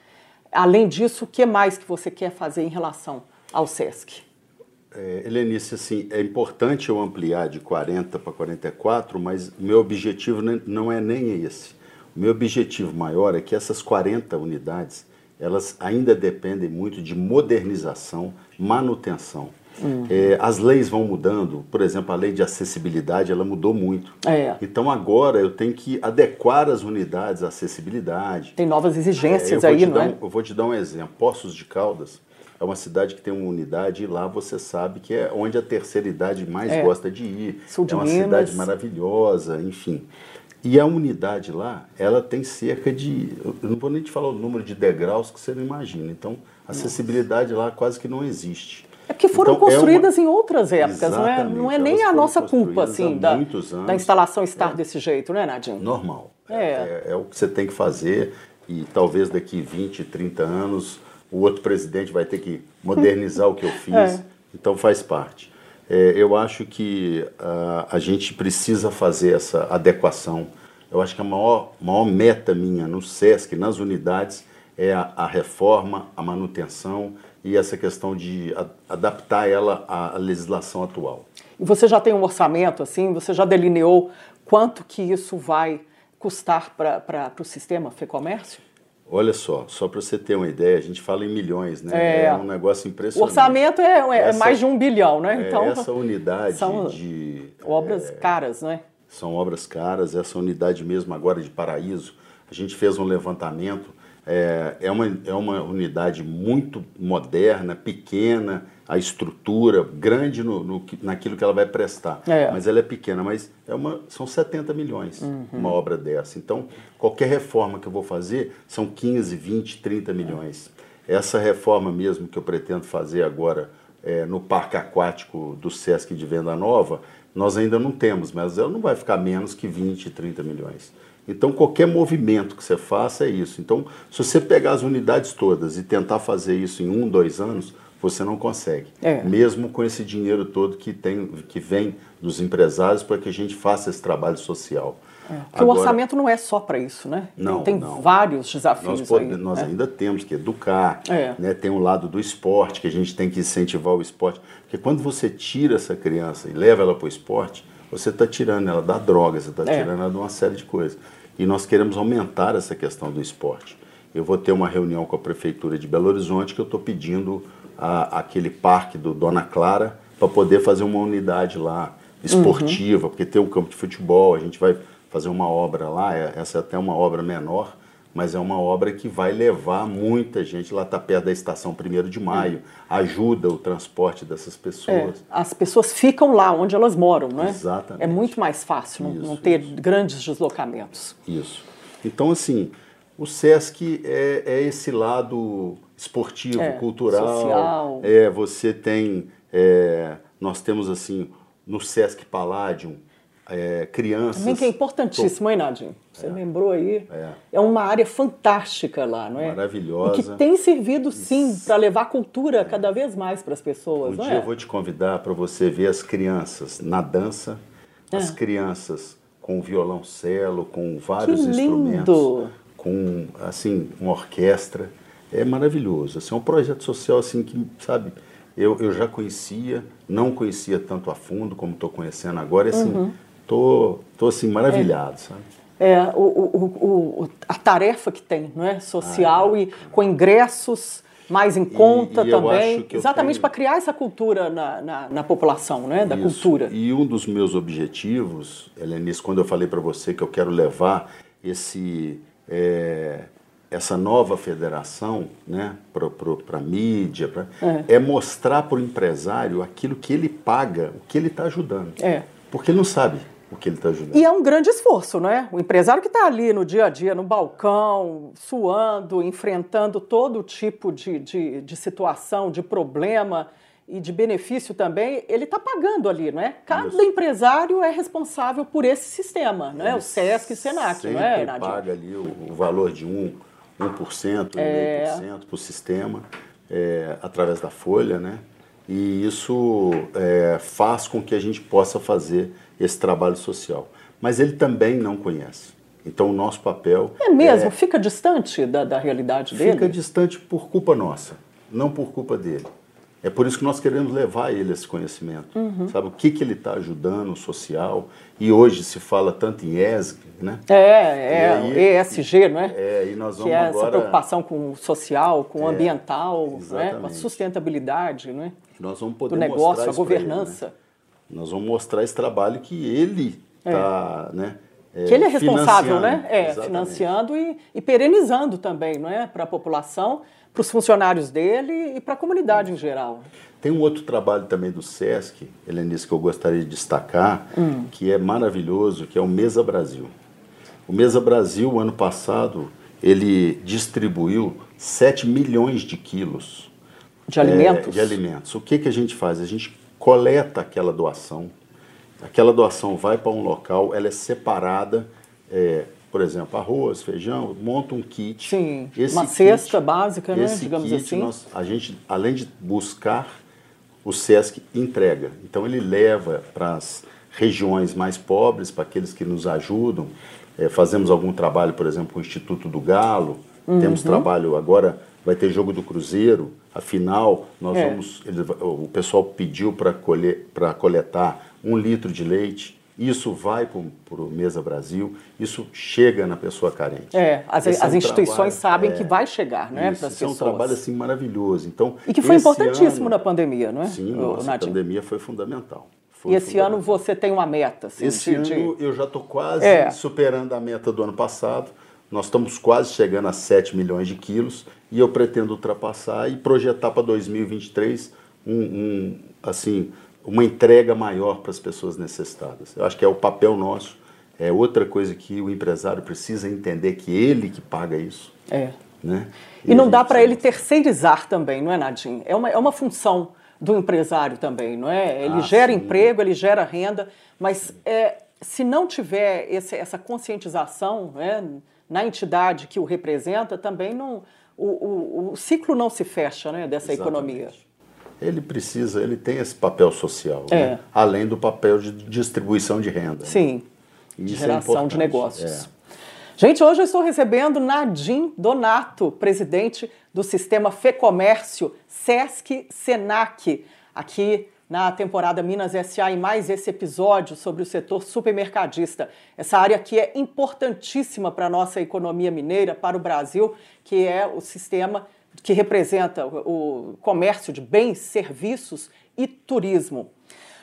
Além disso, o que mais que você quer fazer em relação ao SESC? É, Helenice, assim, é importante eu ampliar de 40 para 44, mas meu objetivo não é nem esse. O meu objetivo maior é que essas 40 unidades, elas ainda dependem muito de modernização, manutenção. Uhum. É, as leis vão mudando, por exemplo, a lei de acessibilidade ela mudou muito. É. Então agora eu tenho que adequar as unidades à acessibilidade. Tem novas exigências é, aí, não é? Um, eu vou te dar um exemplo. Poços de Caldas é uma cidade que tem uma unidade e lá você sabe que é onde a terceira idade mais é. gosta de ir. Sul de é uma Minas. cidade maravilhosa, enfim. E a unidade lá, ela tem cerca de. Eu não vou nem te falar o número de degraus que você não imagina. Então, a acessibilidade lá quase que não existe. É porque foram então, construídas é uma... em outras épocas, não é, não é nem a nossa culpa, assim, da, da instalação estar é. desse jeito, não é, Nadinho? Normal. É. é. É, o que você tem que fazer e talvez daqui 20, 30 anos o outro presidente vai ter que modernizar o que eu fiz. É. Então faz parte. É, eu acho que uh, a gente precisa fazer essa adequação. Eu acho que a maior, maior meta minha no SESC, nas unidades, é a, a reforma, a manutenção e essa questão de adaptar ela à legislação atual. E você já tem um orçamento assim? Você já delineou quanto que isso vai custar para o sistema FEComércio? Olha só, só para você ter uma ideia, a gente fala em milhões, né? É, é um negócio impressionante. O orçamento é, é essa, mais de um bilhão, né? É, então, essa unidade são de. Obras é, caras, né? São obras caras, essa unidade mesmo agora de Paraíso, a gente fez um levantamento, é, é, uma, é uma unidade muito moderna, pequena, a estrutura grande no, no, naquilo que ela vai prestar. É. Mas ela é pequena, mas é uma, são 70 milhões uhum. uma obra dessa. Então, qualquer reforma que eu vou fazer são 15, 20, 30 milhões. Essa reforma mesmo que eu pretendo fazer agora é, no Parque Aquático do Sesc de Venda Nova, nós ainda não temos, mas ela não vai ficar menos que 20, 30 milhões. Então, qualquer movimento que você faça é isso. Então, se você pegar as unidades todas e tentar fazer isso em um, dois anos, você não consegue. É. Mesmo com esse dinheiro todo que, tem, que vem dos empresários para que a gente faça esse trabalho social. É. Porque Agora, o orçamento não é só para isso, né? Não, tem não. vários desafios. Nós, pode, aí, nós né? ainda temos que educar, é. né? tem um lado do esporte, que a gente tem que incentivar o esporte. Porque quando você tira essa criança e leva ela para o esporte, você está tirando ela da droga, você está é. tirando ela de uma série de coisas. E nós queremos aumentar essa questão do esporte. Eu vou ter uma reunião com a Prefeitura de Belo Horizonte que eu estou pedindo a, aquele parque do Dona Clara para poder fazer uma unidade lá esportiva, uhum. porque tem um campo de futebol, a gente vai fazer uma obra lá, é, essa é até uma obra menor, mas é uma obra que vai levar muita gente, lá está perto da estação 1 de maio, ajuda o transporte dessas pessoas. É, as pessoas ficam lá onde elas moram, não é? Exatamente. É muito mais fácil isso, não ter isso. grandes deslocamentos. Isso. Então, assim, o SESC é, é esse lado esportivo, é, cultural. Social. É, você tem. É, nós temos assim, no Sesc Palladium, é, crianças. Também que é importantíssimo, hein, Nadinho? Você é. lembrou aí? É. é uma área fantástica lá, não é? Maravilhosa. E que tem servido, sim, para levar cultura cada vez mais para as pessoas, um não dia é? eu vou te convidar para você ver as crianças na dança, as é. crianças com violoncelo, com vários que instrumentos, com assim uma orquestra é maravilhoso. Assim, é um projeto social assim que, sabe, eu, eu já conhecia, não conhecia tanto a fundo como estou conhecendo agora, e assim, uhum. tô, tô assim maravilhado, é. sabe? É, o, o, o, a tarefa que tem, não é? Social ah, é. e com ingressos mais em conta e, e também, exatamente tenho... para criar essa cultura na, na, na população, né? Da Isso. cultura. E um dos meus objetivos, Helenice, quando eu falei para você que eu quero levar esse é, essa nova federação né, para a mídia, pra, é. é. mostrar para o empresário aquilo que ele paga, o que ele está ajudando. É. Porque ele não sabe o que ele está ajudando. E é um grande esforço, não é? O empresário que está ali no dia a dia, no balcão, suando, enfrentando todo tipo de, de, de situação, de problema e de benefício também, ele está pagando ali, não é? Cada Isso. empresário é responsável por esse sistema, não é? O SESC e Senac, não é, Nadia? paga ali o, o valor de um 1%, é... 1,5% para o sistema, é, através da folha, né? E isso é, faz com que a gente possa fazer esse trabalho social. Mas ele também não conhece. Então, o nosso papel. É mesmo? É, fica distante da, da realidade dele? Fica distante por culpa nossa, não por culpa dele. É por isso que nós queremos levar ele esse conhecimento. Uhum. Sabe o que, que ele está ajudando o social? E hoje se fala tanto em ESG, né? É, é, aí, ESG, não é? É, e nós vamos que é agora... essa preocupação com o social, com o é, ambiental, né? com a sustentabilidade, não é? Nós vamos poder Do negócio, a governança. Ele, né? Nós vamos mostrar esse trabalho que ele está, é. né? É, que ele é responsável, né? É, financiando e, e, perenizando também, não é? Para a população, para os funcionários dele e para a comunidade em geral. Tem um outro trabalho também do SESC, Helenice, que eu gostaria de destacar, hum. que é maravilhoso, que é o Mesa Brasil. O Mesa Brasil, ano passado, ele distribuiu 7 milhões de quilos de alimentos. É, de alimentos. O que, que a gente faz? A gente coleta aquela doação, aquela doação vai para um local, ela é separada, é, por exemplo, arroz, feijão, monta um kit. Sim, esse uma kit, cesta básica, né, digamos kit, assim. Nós, a gente, além de buscar, o SESC entrega. Então ele leva para as regiões mais pobres, para aqueles que nos ajudam. É, fazemos algum trabalho, por exemplo, com o Instituto do Galo, uhum. temos trabalho agora, vai ter jogo do Cruzeiro, afinal, nós é. vamos. Ele, o pessoal pediu para coletar um litro de leite. Isso vai para o Mesa Brasil, isso chega na pessoa carente. É, as, as é um instituições trabalho, sabem é, que vai chegar né, as pessoas. é um trabalho assim, maravilhoso. Então, e que foi importantíssimo ano, na pandemia, não é? Sim, nossa, a pandemia foi fundamental. Foi e esse ano você tem uma meta? Assim, esse de, ano eu já estou quase é. superando a meta do ano passado. Nós estamos quase chegando a 7 milhões de quilos e eu pretendo ultrapassar e projetar para 2023 um, um assim uma entrega maior para as pessoas necessitadas. Eu acho que é o papel nosso. É outra coisa que o empresário precisa entender que ele que paga isso. É. Né? E, e não dá para ele terceirizar também, não é, Nadim? É uma, é uma função do empresário também, não é? Ele ah, gera sim. emprego, ele gera renda, mas é, se não tiver esse, essa conscientização né, na entidade que o representa, também não, o, o, o ciclo não se fecha né, dessa Exatamente. economia ele precisa, ele tem esse papel social, é. né? além do papel de distribuição de renda. Né? Sim, de é geração é de negócios. É. Gente, hoje eu estou recebendo Nadim Donato, presidente do Sistema Fecomércio Sesc Senac, aqui na temporada Minas SA e mais esse episódio sobre o setor supermercadista. Essa área que é importantíssima para a nossa economia mineira, para o Brasil, que é o sistema que representa o comércio de bens, serviços e turismo.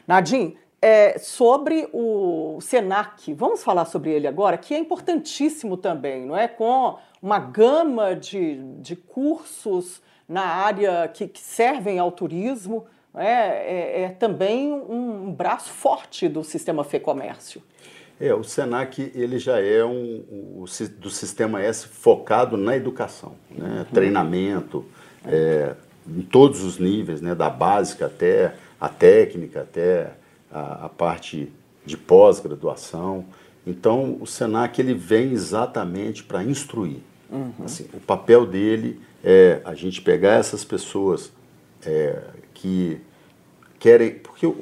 Nadim, é, sobre o Senac, vamos falar sobre ele agora, que é importantíssimo também, não é? Com uma gama de, de cursos na área que, que servem ao turismo, é? é, é também um, braço forte do sistema FEComércio. É, o Senac ele já é um, um, do sistema S focado na educação, né? Uhum. treinamento, é, em todos os níveis, né? da básica até a técnica, até a, a parte de pós-graduação. Então, o Senac ele vem exatamente para instruir. Uhum. Assim, o papel dele é a gente pegar essas pessoas é, que querem. Porque o,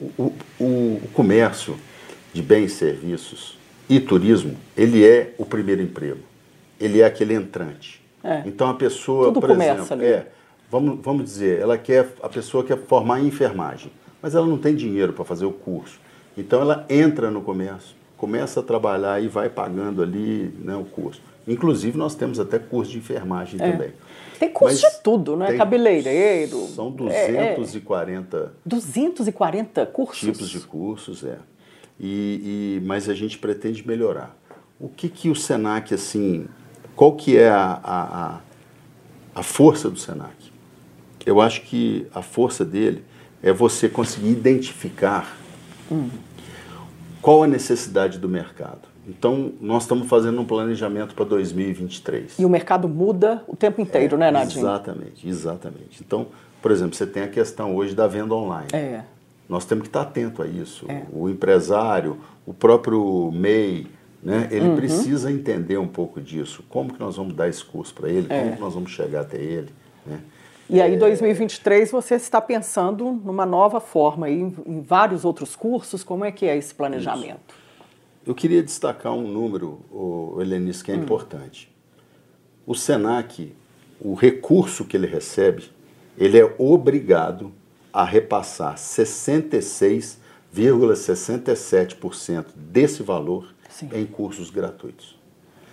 o, o, o comércio de bens, serviços e turismo, ele é o primeiro emprego. Ele é aquele entrante. É. Então a pessoa, Tudo por começa exemplo, ali. é, vamos, vamos dizer, ela quer a pessoa quer formar em enfermagem, mas ela não tem dinheiro para fazer o curso. Então ela entra no comércio, começa a trabalhar e vai pagando ali né, o curso. Inclusive nós temos até curso de enfermagem é. também. Tem curso Mas de tudo, né? Cabeleireiro. São 240. É, é. 240 cursos? Tipos de cursos, é e, e, mas a gente pretende melhorar. O que, que o Senac, assim, qual que é a, a, a força do Senac? Eu acho que a força dele é você conseguir identificar hum. qual a necessidade do mercado. Então, nós estamos fazendo um planejamento para 2023. E o mercado muda o tempo inteiro, é, né, Nadine? Exatamente, exatamente. Então, por exemplo, você tem a questão hoje da venda online. É. Nós temos que estar atento a isso. É. O empresário, o próprio MEI, né, ele uhum. precisa entender um pouco disso. Como que nós vamos dar esse curso para ele? É. Como que nós vamos chegar até ele? Né? E aí, em 2023, você está pensando numa nova forma, em, em vários outros cursos. Como é que é esse planejamento? Isso. Eu queria destacar um número, o Helenice, que é hum. importante. O SENAC, o recurso que ele recebe ele é obrigado a repassar 66,67% desse valor Sim. em cursos gratuitos.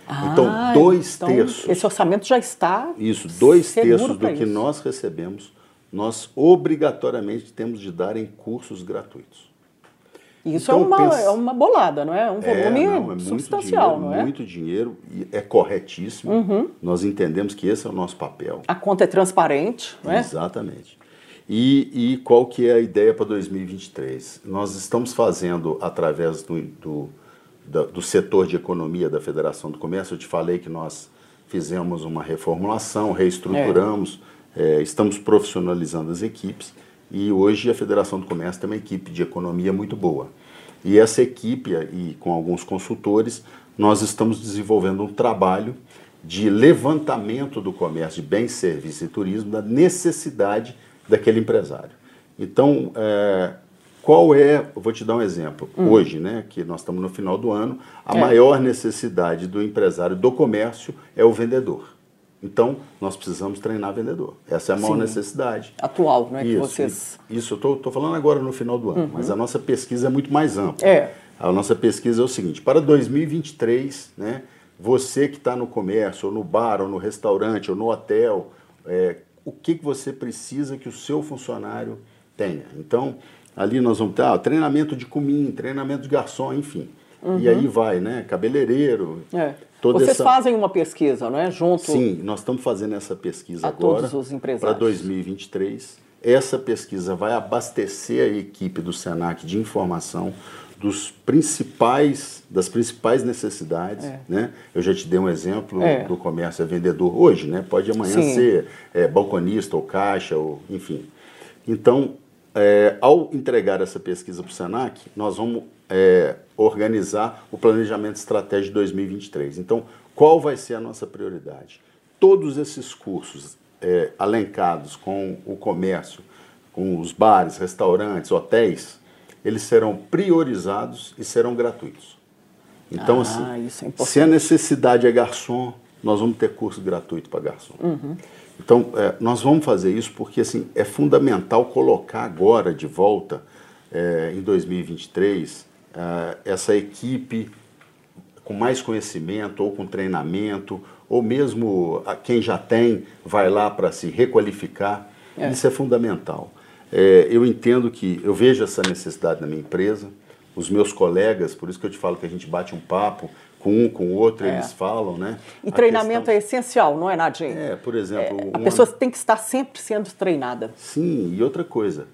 Ah, então, dois então terços. Esse orçamento já está. Isso, dois terços do que nós recebemos, nós obrigatoriamente temos de dar em cursos gratuitos. Isso então, é, uma, é uma bolada, não é? Um é, volume é, não, é substancial, dinheiro, não é? Muito dinheiro, e é corretíssimo. Uhum. Nós entendemos que esse é o nosso papel. A conta é transparente, não é? Exatamente. E, e qual que é a ideia para 2023? Nós estamos fazendo, através do, do, do setor de economia da Federação do Comércio, eu te falei que nós fizemos uma reformulação, reestruturamos, é. É, estamos profissionalizando as equipes e hoje a Federação do Comércio tem uma equipe de economia muito boa. E essa equipe, e com alguns consultores, nós estamos desenvolvendo um trabalho de levantamento do comércio de bens, serviços e turismo, da necessidade daquele empresário. Então, é, qual é, vou te dar um exemplo, hum. hoje, né, que nós estamos no final do ano, a é. maior necessidade do empresário do comércio é o vendedor. Então, nós precisamos treinar vendedor. Essa é a maior Sim. necessidade. Atual, não é? Isso, que vocês... isso eu estou falando agora no final do ano, uhum. mas a nossa pesquisa é muito mais ampla. É. A nossa pesquisa é o seguinte, para 2023, né, você que está no comércio, ou no bar, ou no restaurante, ou no hotel, é, o que, que você precisa que o seu funcionário tenha. Então, ali nós vamos ter ah, treinamento de comim, treinamento de garçom, enfim. Uhum. E aí vai, né? Cabeleireiro. É. Vocês essa... fazem uma pesquisa, não é? Junto. Sim, nós estamos fazendo essa pesquisa agora. Para 2023. Essa pesquisa vai abastecer a equipe do SENAC de informação dos principais, das principais necessidades. É. Né? Eu já te dei um exemplo é. do comércio a vendedor hoje, né? pode amanhã Sim. ser é, balconista ou caixa, ou, enfim. Então, é, ao entregar essa pesquisa para o SENAC, nós vamos é, organizar o planejamento estratégico de 2023. Então, qual vai ser a nossa prioridade? Todos esses cursos é, alencados com o comércio, com os bares, restaurantes, hotéis, eles serão priorizados e serão gratuitos. Então, ah, assim, é se a necessidade é garçom, nós vamos ter curso gratuito para garçom. Uhum. Então, é, nós vamos fazer isso porque assim, é fundamental colocar agora de volta, é, em 2023, é, essa equipe com mais conhecimento ou com treinamento, ou mesmo quem já tem vai lá para se requalificar. É. Isso é fundamental. É, eu entendo que eu vejo essa necessidade na minha empresa, os meus colegas, por isso que eu te falo que a gente bate um papo com um, com o outro, é. eles falam, né? E a treinamento questão... é essencial, não é, Nadinho? É, por exemplo... É, a pessoa tem que estar sempre sendo treinada. Sim, e outra coisa,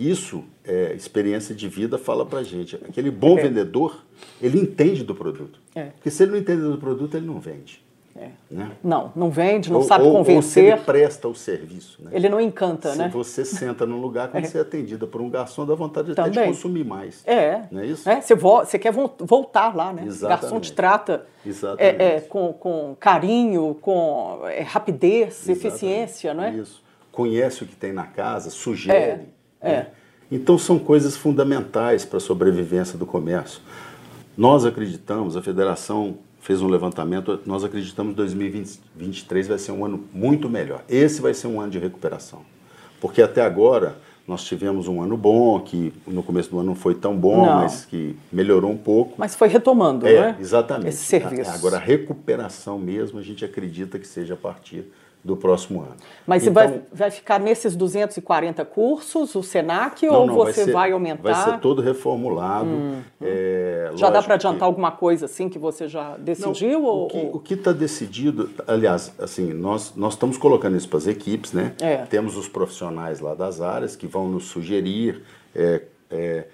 isso, é, experiência de vida fala pra gente. Aquele bom é. vendedor, ele entende do produto. É. Porque se ele não entende do produto, ele não vende. É. Né? Não, não vende, não ou, sabe convencer. Ou se ele presta o serviço. Né? Ele não encanta, se né? Se você senta num lugar, quando é. você é atendida por um garçom, dá vontade de até de consumir mais. É. Não é isso? É, você, vo você quer voltar lá, né? Exatamente. O garçom te trata com, com carinho, com rapidez, Exatamente. eficiência, não é? Isso. Conhece o que tem na casa, sugere. É. Então são coisas fundamentais para a sobrevivência do comércio. Nós acreditamos, a federação fez um levantamento, nós acreditamos que 2023 vai ser um ano muito melhor. Esse vai ser um ano de recuperação. Porque até agora nós tivemos um ano bom, que no começo do ano não foi tão bom, não. mas que melhorou um pouco. Mas foi retomando, é, né? Exatamente. Esse serviço. Agora, a recuperação mesmo, a gente acredita que seja a partir do próximo ano. Mas então, vai, vai ficar nesses 240 cursos, o SENAC, não, ou não, você vai, ser, vai, aumentar? Vai ser todo reformulado. Hum, é, já dá para adiantar que... alguma coisa assim que você já decidiu? Não, ou... O que está decidido, aliás, assim, nós, nós estamos colocando isso para as equipes, né? É. Temos os profissionais lá das áreas que vão nos sugerir. É, é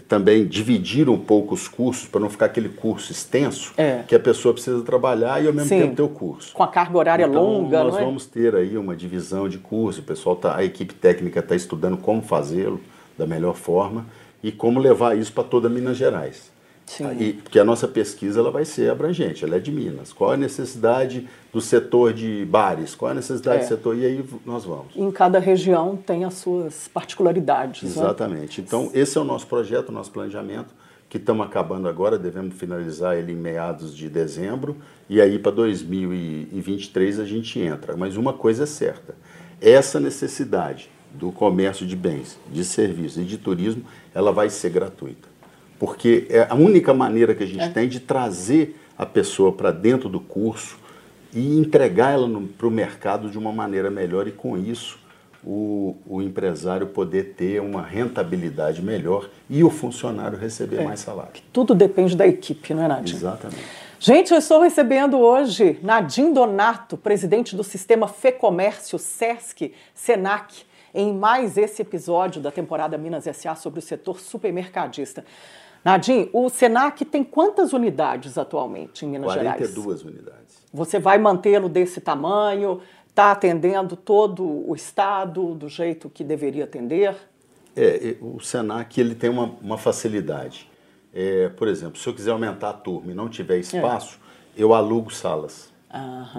também dividir um pouco os cursos para não ficar aquele curso extenso é. que a pessoa precisa trabalhar e ao mesmo Sim. tempo ter o curso. Com a carga horária então, longa, nós é? vamos ter aí uma divisão de curso, o pessoal tá, a equipe técnica está estudando como fazê-lo da melhor forma e como levar isso para toda Minas Gerais. Sim. E, porque a nossa pesquisa ela vai ser abrangente, ela é de Minas. Qual a necessidade do setor de bares? Qual a necessidade é. do setor? E aí nós vamos. Em cada região tem as suas particularidades. Né? Exatamente. Né? Então, esse é o nosso projeto, o nosso planejamento, que estamos acabando agora, devemos finalizar ele em meados de dezembro, e aí para 2023 a gente entra. Mas uma coisa é certa, essa necessidade do comércio de bens, de serviços e de turismo, ela vai ser gratuita. Porque é a única maneira que a gente é. tem de trazer a pessoa para dentro do curso e entregar ela para o mercado de uma maneira melhor e com isso o, o, empresário poder ter uma rentabilidade melhor e o funcionário receber é. mais salário. Tudo depende da equipe, não é, Nadine? Exatamente. Gente, eu estou recebendo hoje Nadim Donato, presidente do Sistema Fecomércio Sesc Senac, em mais esse episódio da temporada Minas SA sobre o setor supermercadista. Nadim, o Senac tem quantas unidades atualmente em Minas 42 Gerais? 42 unidades. Você vai mantê-lo desse tamanho? Está atendendo todo o Estado do jeito que deveria atender? É, o Senac ele tem uma, uma facilidade. É, por exemplo, se eu quiser aumentar a turma e não tiver espaço, é. eu alugo salas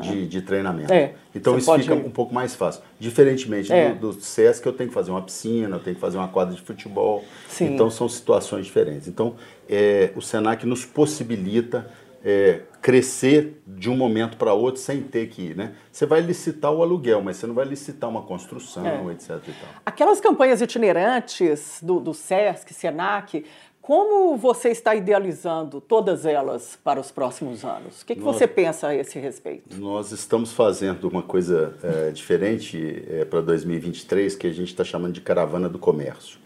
de, de, treinamento. É, então isso fica ir. um pouco mais fácil. Diferentemente é. do, do SESC, eu tenho que fazer uma piscina, eu tenho que fazer uma quadra de futebol. Sim. Então são situações diferentes. Então é, o Senac nos possibilita é, crescer de um momento para outro sem ter que ir. Né? Você vai licitar o aluguel, mas você não vai licitar uma construção, é. etc. Aquelas campanhas itinerantes do, do SESC, SENAC, como você está idealizando todas elas para os próximos anos? O que, que nós, você pensa a esse respeito? Nós estamos fazendo uma coisa é, diferente é, para 2023 que a gente está chamando de caravana do comércio.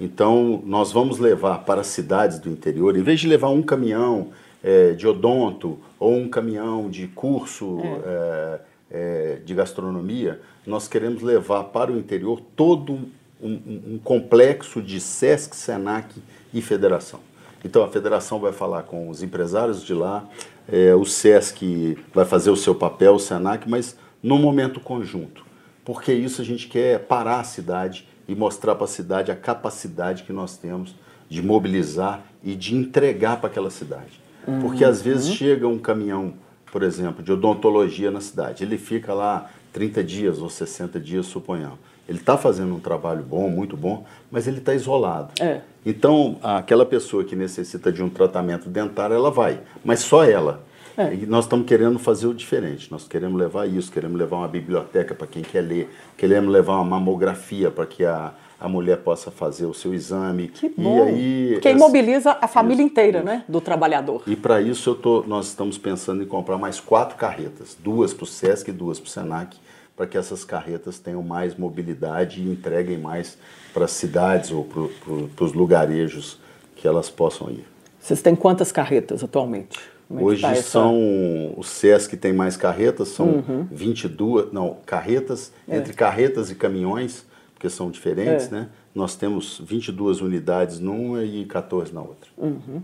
Então, nós vamos levar para as cidades do interior, em vez de levar um caminhão é, de odonto ou um caminhão de curso é. É, é, de gastronomia, nós queremos levar para o interior todo um, um, um complexo de SESC, SENAC e federação. Então a federação vai falar com os empresários de lá, é, o SESC vai fazer o seu papel, o SENAC, mas no momento conjunto. Porque isso a gente quer parar a cidade e mostrar para a cidade a capacidade que nós temos de mobilizar e de entregar para aquela cidade. Uhum. Porque às vezes uhum. chega um caminhão, por exemplo, de odontologia na cidade, ele fica lá 30 dias ou 60 dias, suponhamos. Ele está fazendo um trabalho bom, muito bom, mas ele está isolado. É. Então, aquela pessoa que necessita de um tratamento dentário, ela vai, mas só ela. É. E nós estamos querendo fazer o diferente. Nós queremos levar isso, queremos levar uma biblioteca para quem quer ler, queremos levar uma mamografia para que a, a mulher possa fazer o seu exame. Que bom. E aí, Porque essa... imobiliza a família isso, inteira, isso. né, do trabalhador. E para isso eu tô, nós estamos pensando em comprar mais quatro carretas, duas para o Sesc e duas para o Senac, para que essas carretas tenham mais mobilidade e entreguem mais para as cidades ou para os lugarejos que elas possam ir. Vocês têm quantas carretas atualmente? É Hoje tá são, o SESC tem mais carretas, são uhum. 22, não, carretas, é. entre carretas e caminhões, porque são diferentes, é. né? Nós temos 22 unidades numa e 14 na outra. Uhum.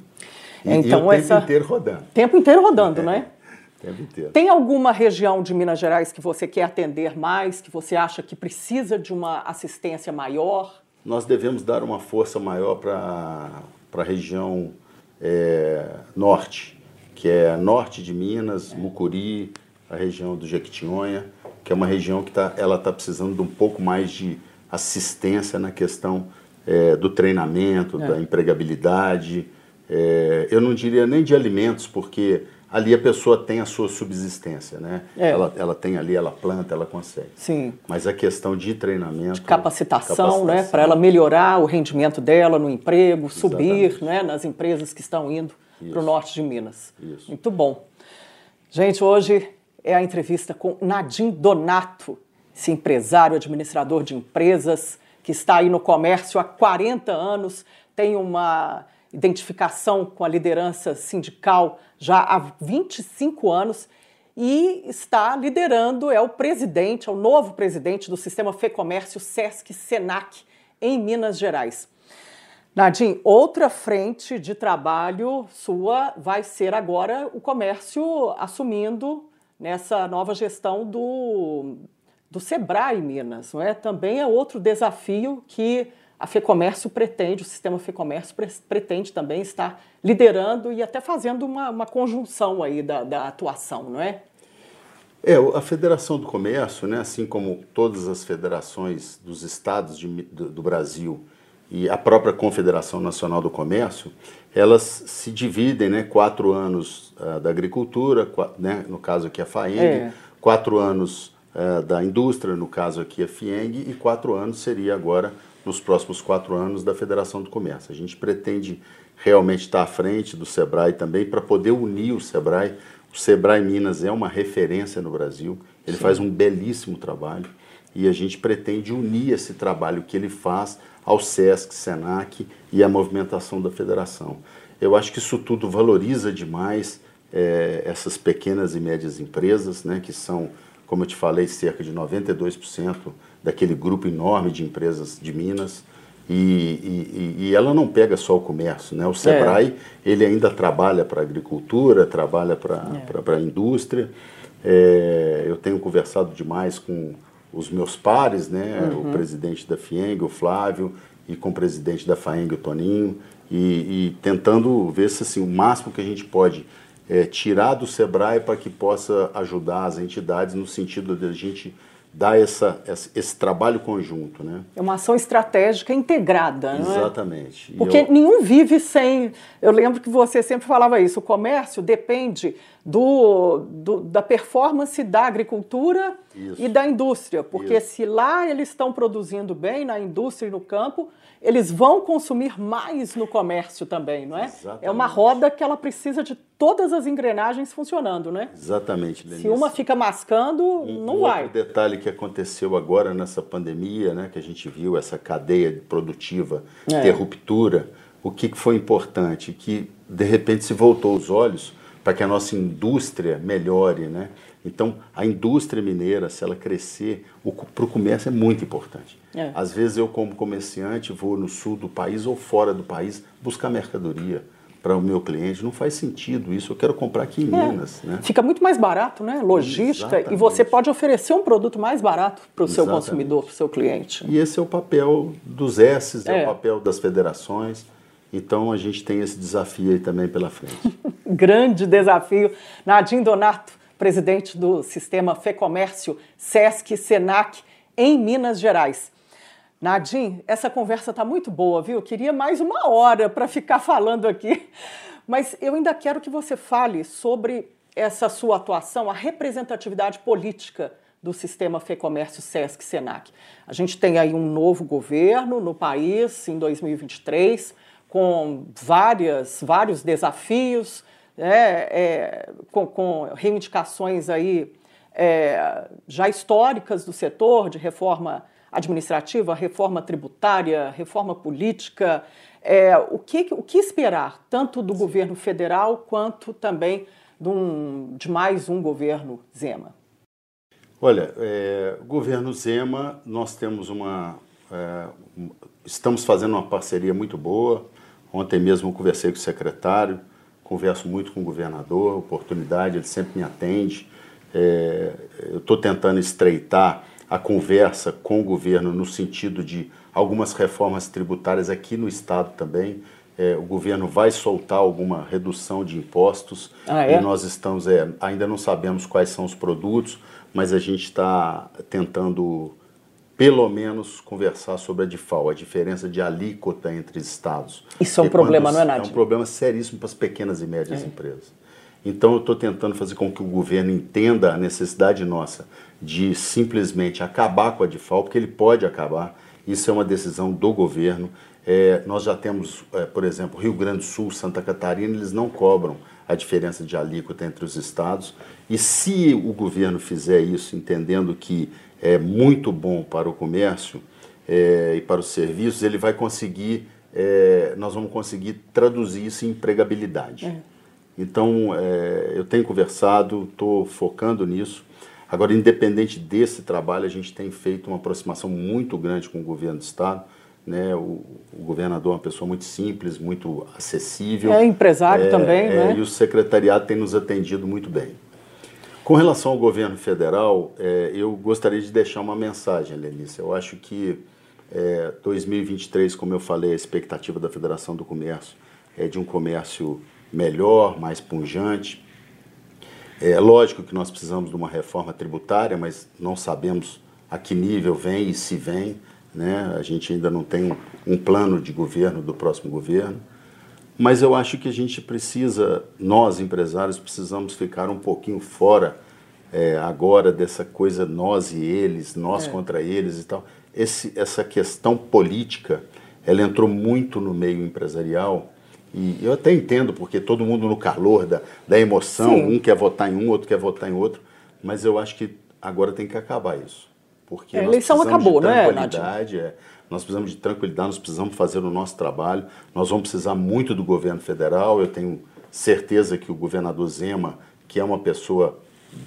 E, então, e o tempo essa... inteiro rodando. Tempo inteiro rodando, é. né? Tempo inteiro. Tem alguma região de Minas Gerais que você quer atender mais, que você acha que precisa de uma assistência maior? Nós devemos dar uma força maior para a região é, norte, que é norte de Minas, é. Mucuri, a região do Jequitinhonha, que é uma região que tá, ela está precisando de um pouco mais de assistência na questão é, do treinamento, é. da empregabilidade. É, eu não diria nem de alimentos, porque ali a pessoa tem a sua subsistência, né? É. Ela, ela tem ali, ela planta, ela consegue. Sim. Mas a questão de treinamento... De capacitação, capacitação. né? Para ela melhorar o rendimento dela no emprego, subir né? nas empresas que estão indo para o norte de Minas. Isso. Muito bom. Gente, hoje é a entrevista com Nadim Donato, esse empresário, administrador de empresas, que está aí no comércio há 40 anos, tem uma identificação com a liderança sindical já há 25 anos e está liderando, é o presidente, é o novo presidente do Sistema Fecomércio Sesc Senac em Minas Gerais. Nadim, outra frente de trabalho sua vai ser agora o comércio assumindo nessa nova gestão do, do Sebrae Minas, não é? Também é outro desafio que a FEComércio pretende, o sistema FEComércio pretende também estar liderando e até fazendo uma, uma conjunção aí da, da, atuação, não é? É, a Federação do Comércio, né, assim como todas as federações dos estados de, do, do, Brasil e a própria Confederação Nacional do Comércio, elas se dividem, né, quatro anos uh, da agricultura, quatro, né, no caso aqui a FAENG, é. quatro anos é, da indústria, no caso aqui a FIENG, e quatro anos seria agora, nos próximos quatro anos, da Federação do Comércio. A gente pretende realmente estar à frente do SEBRAE também para poder unir o SEBRAE. O SEBRAE Minas é uma referência no Brasil, ele Sim. faz um belíssimo trabalho e a gente pretende unir esse trabalho que ele faz ao SESC, SENAC e à movimentação da federação. Eu acho que isso tudo valoriza demais é, essas pequenas e médias empresas, né, que são, como eu te falei, cerca de 92% daquele grupo enorme de empresas de Minas. E, e, e, ela não pega só o comércio, né? O Sebrae é. ele ainda trabalha para a agricultura, trabalha para é. a indústria. É, eu tenho conversado demais com os meus pares, né? Uhum. O presidente da FIENG, o Flávio, e com o presidente da FAENG, o Toninho, e, e tentando ver se assim, o máximo que a gente pode é, tirar do Sebrae para que possa ajudar as entidades no sentido de a gente dar essa, esse trabalho conjunto. Né? É uma ação estratégica integrada. Exatamente. É? Porque eu... nenhum vive sem. Eu lembro que você sempre falava isso: o comércio depende do, do da performance da agricultura isso. e da indústria. Porque isso. se lá eles estão produzindo bem, na indústria e no campo, eles vão consumir mais no comércio também, não é? Exatamente. É uma roda que ela precisa de todas as engrenagens funcionando, né? Exatamente, Denise. Se uma fica mascando, um, não um vai. Outro detalhe que aconteceu agora nessa pandemia, né, que a gente viu essa cadeia produtiva é. ter ruptura, o que foi importante? Que de repente se voltou os olhos para que a nossa indústria melhore, né? Então, a indústria mineira, se ela crescer, para o comércio é muito importante. É. Às vezes eu, como comerciante, vou no sul do país ou fora do país buscar mercadoria para o meu cliente. Não faz sentido isso. Eu quero comprar aqui em é. Minas. Né? Fica muito mais barato, né? Logística. Exatamente. E você pode oferecer um produto mais barato para o seu consumidor, para o seu cliente. E esse é o papel dos S's, é. é o papel das federações. Então a gente tem esse desafio aí também pela frente. Grande desafio. Nadim Donato, presidente do Sistema Fecomércio Sesc Senac em Minas Gerais. Nadim, essa conversa está muito boa, viu? Queria mais uma hora para ficar falando aqui, mas eu ainda quero que você fale sobre essa sua atuação, a representatividade política do sistema Fecomércio Sesc Senac. A gente tem aí um novo governo no país em 2023, com várias, vários desafios, né, é, com, com, reivindicações aí é, já históricas do setor de reforma administrativa, reforma tributária, reforma política. É, o, que, o que esperar, tanto do governo federal quanto também de, um, de mais um governo Zema? Olha, é, governo Zema, nós temos uma. É, estamos fazendo uma parceria muito boa. Ontem mesmo conversei com o secretário, converso muito com o governador, oportunidade, ele sempre me atende. É, eu estou tentando estreitar a conversa com o governo no sentido de algumas reformas tributárias aqui no estado também. É, o governo vai soltar alguma redução de impostos ah, é? e nós estamos é, ainda não sabemos quais são os produtos, mas a gente está tentando pelo menos conversar sobre a DIFAL, a diferença de alíquota entre estados. Isso é um problema, não é, Nádia? É um problema seríssimo para as pequenas e médias é. empresas. Então, eu estou tentando fazer com que o governo entenda a necessidade nossa de simplesmente acabar com a DIFAL, porque ele pode acabar. Isso é uma decisão do governo. É, nós já temos, é, por exemplo, Rio Grande do Sul, Santa Catarina, eles não cobram a diferença de alíquota entre os estados. E se o governo fizer isso, entendendo que é muito bom para o comércio é, e para os serviços, ele vai conseguir, é, nós vamos conseguir traduzir isso em empregabilidade. É. Então, é, eu tenho conversado, estou focando nisso. Agora, independente desse trabalho, a gente tem feito uma aproximação muito grande com o governo do Estado. Né? O, o governador é uma pessoa muito simples, muito acessível. É empresário é, também, é, né? E o secretariado tem nos atendido muito bem. Com relação ao governo federal, é, eu gostaria de deixar uma mensagem, Lenice. Eu acho que 2023, é, como eu falei, a expectativa da Federação do Comércio é de um comércio melhor, mais punjante, é lógico que nós precisamos de uma reforma tributária, mas não sabemos a que nível vem e se vem. Né? A gente ainda não tem um plano de governo do próximo governo. Mas eu acho que a gente precisa, nós empresários, precisamos ficar um pouquinho fora é, agora dessa coisa nós e eles, nós é. contra eles e tal. Esse, essa questão política, ela entrou muito no meio empresarial e eu até entendo, porque todo mundo no calor da, da emoção, Sim. um quer votar em um, outro quer votar em outro, mas eu acho que agora tem que acabar isso. Porque é, a eleição acabou, né, tranquilidade, é, nós precisamos de tranquilidade, nós precisamos fazer o nosso trabalho, nós vamos precisar muito do governo federal, eu tenho certeza que o governador Zema, que é uma pessoa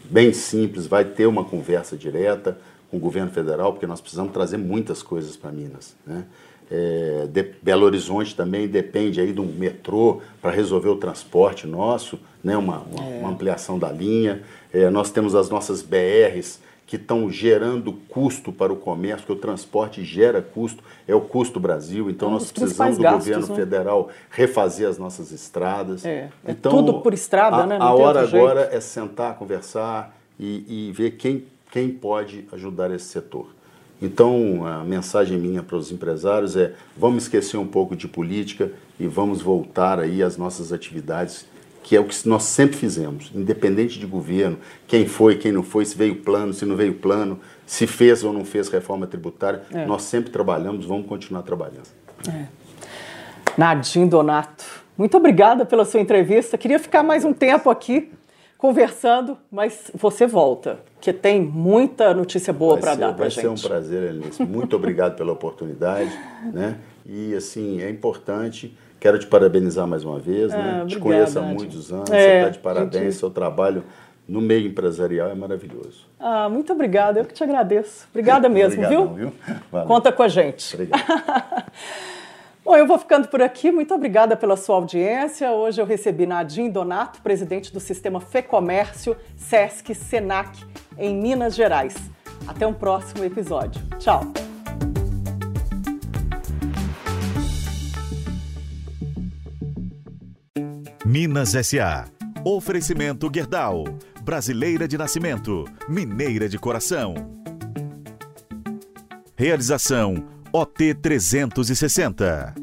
bem simples, vai ter uma conversa direta com o governo federal, porque nós precisamos trazer muitas coisas para Minas. Né? É, de, Belo Horizonte também depende aí do metrô para resolver o transporte nosso, né? uma, uma, é. uma ampliação da linha. É, nós temos as nossas BRs que estão gerando custo para o comércio, porque o transporte gera custo, é o custo Brasil, então é nós precisamos do gastos, governo né? federal refazer as nossas estradas. É, é então, tudo por estrada, a, né? Não a hora agora é sentar, conversar e, e ver quem, quem pode ajudar esse setor. Então, a mensagem minha para os empresários é: vamos esquecer um pouco de política e vamos voltar aí às nossas atividades, que é o que nós sempre fizemos, independente de governo, quem foi, quem não foi, se veio plano, se não veio plano, se fez ou não fez reforma tributária, é. nós sempre trabalhamos, vamos continuar trabalhando. É. Nadim Donato, muito obrigada pela sua entrevista. Queria ficar mais um tempo aqui conversando, mas você volta, que tem muita notícia boa para dar para gente. Vai ser um prazer, Elenice. Muito obrigado pela oportunidade, né? E assim, é importante. Quero te parabenizar mais uma vez, ah, né? Obrigada, te conheço há muitos anos, é, você está de parabéns, gente... seu trabalho no meio empresarial é maravilhoso. Ah, muito obrigada, eu que te agradeço. Obrigada mesmo, Obrigadão, viu? viu? Conta com a gente. Obrigado. Bom, eu vou ficando por aqui. Muito obrigada pela sua audiência. Hoje eu recebi Nadim Donato, presidente do Sistema Fecomércio Sesc Senac, em Minas Gerais. Até um próximo episódio. Tchau. Minas SA. Oferecimento Guerdal. Brasileira de nascimento. Mineira de coração. Realização OT 360.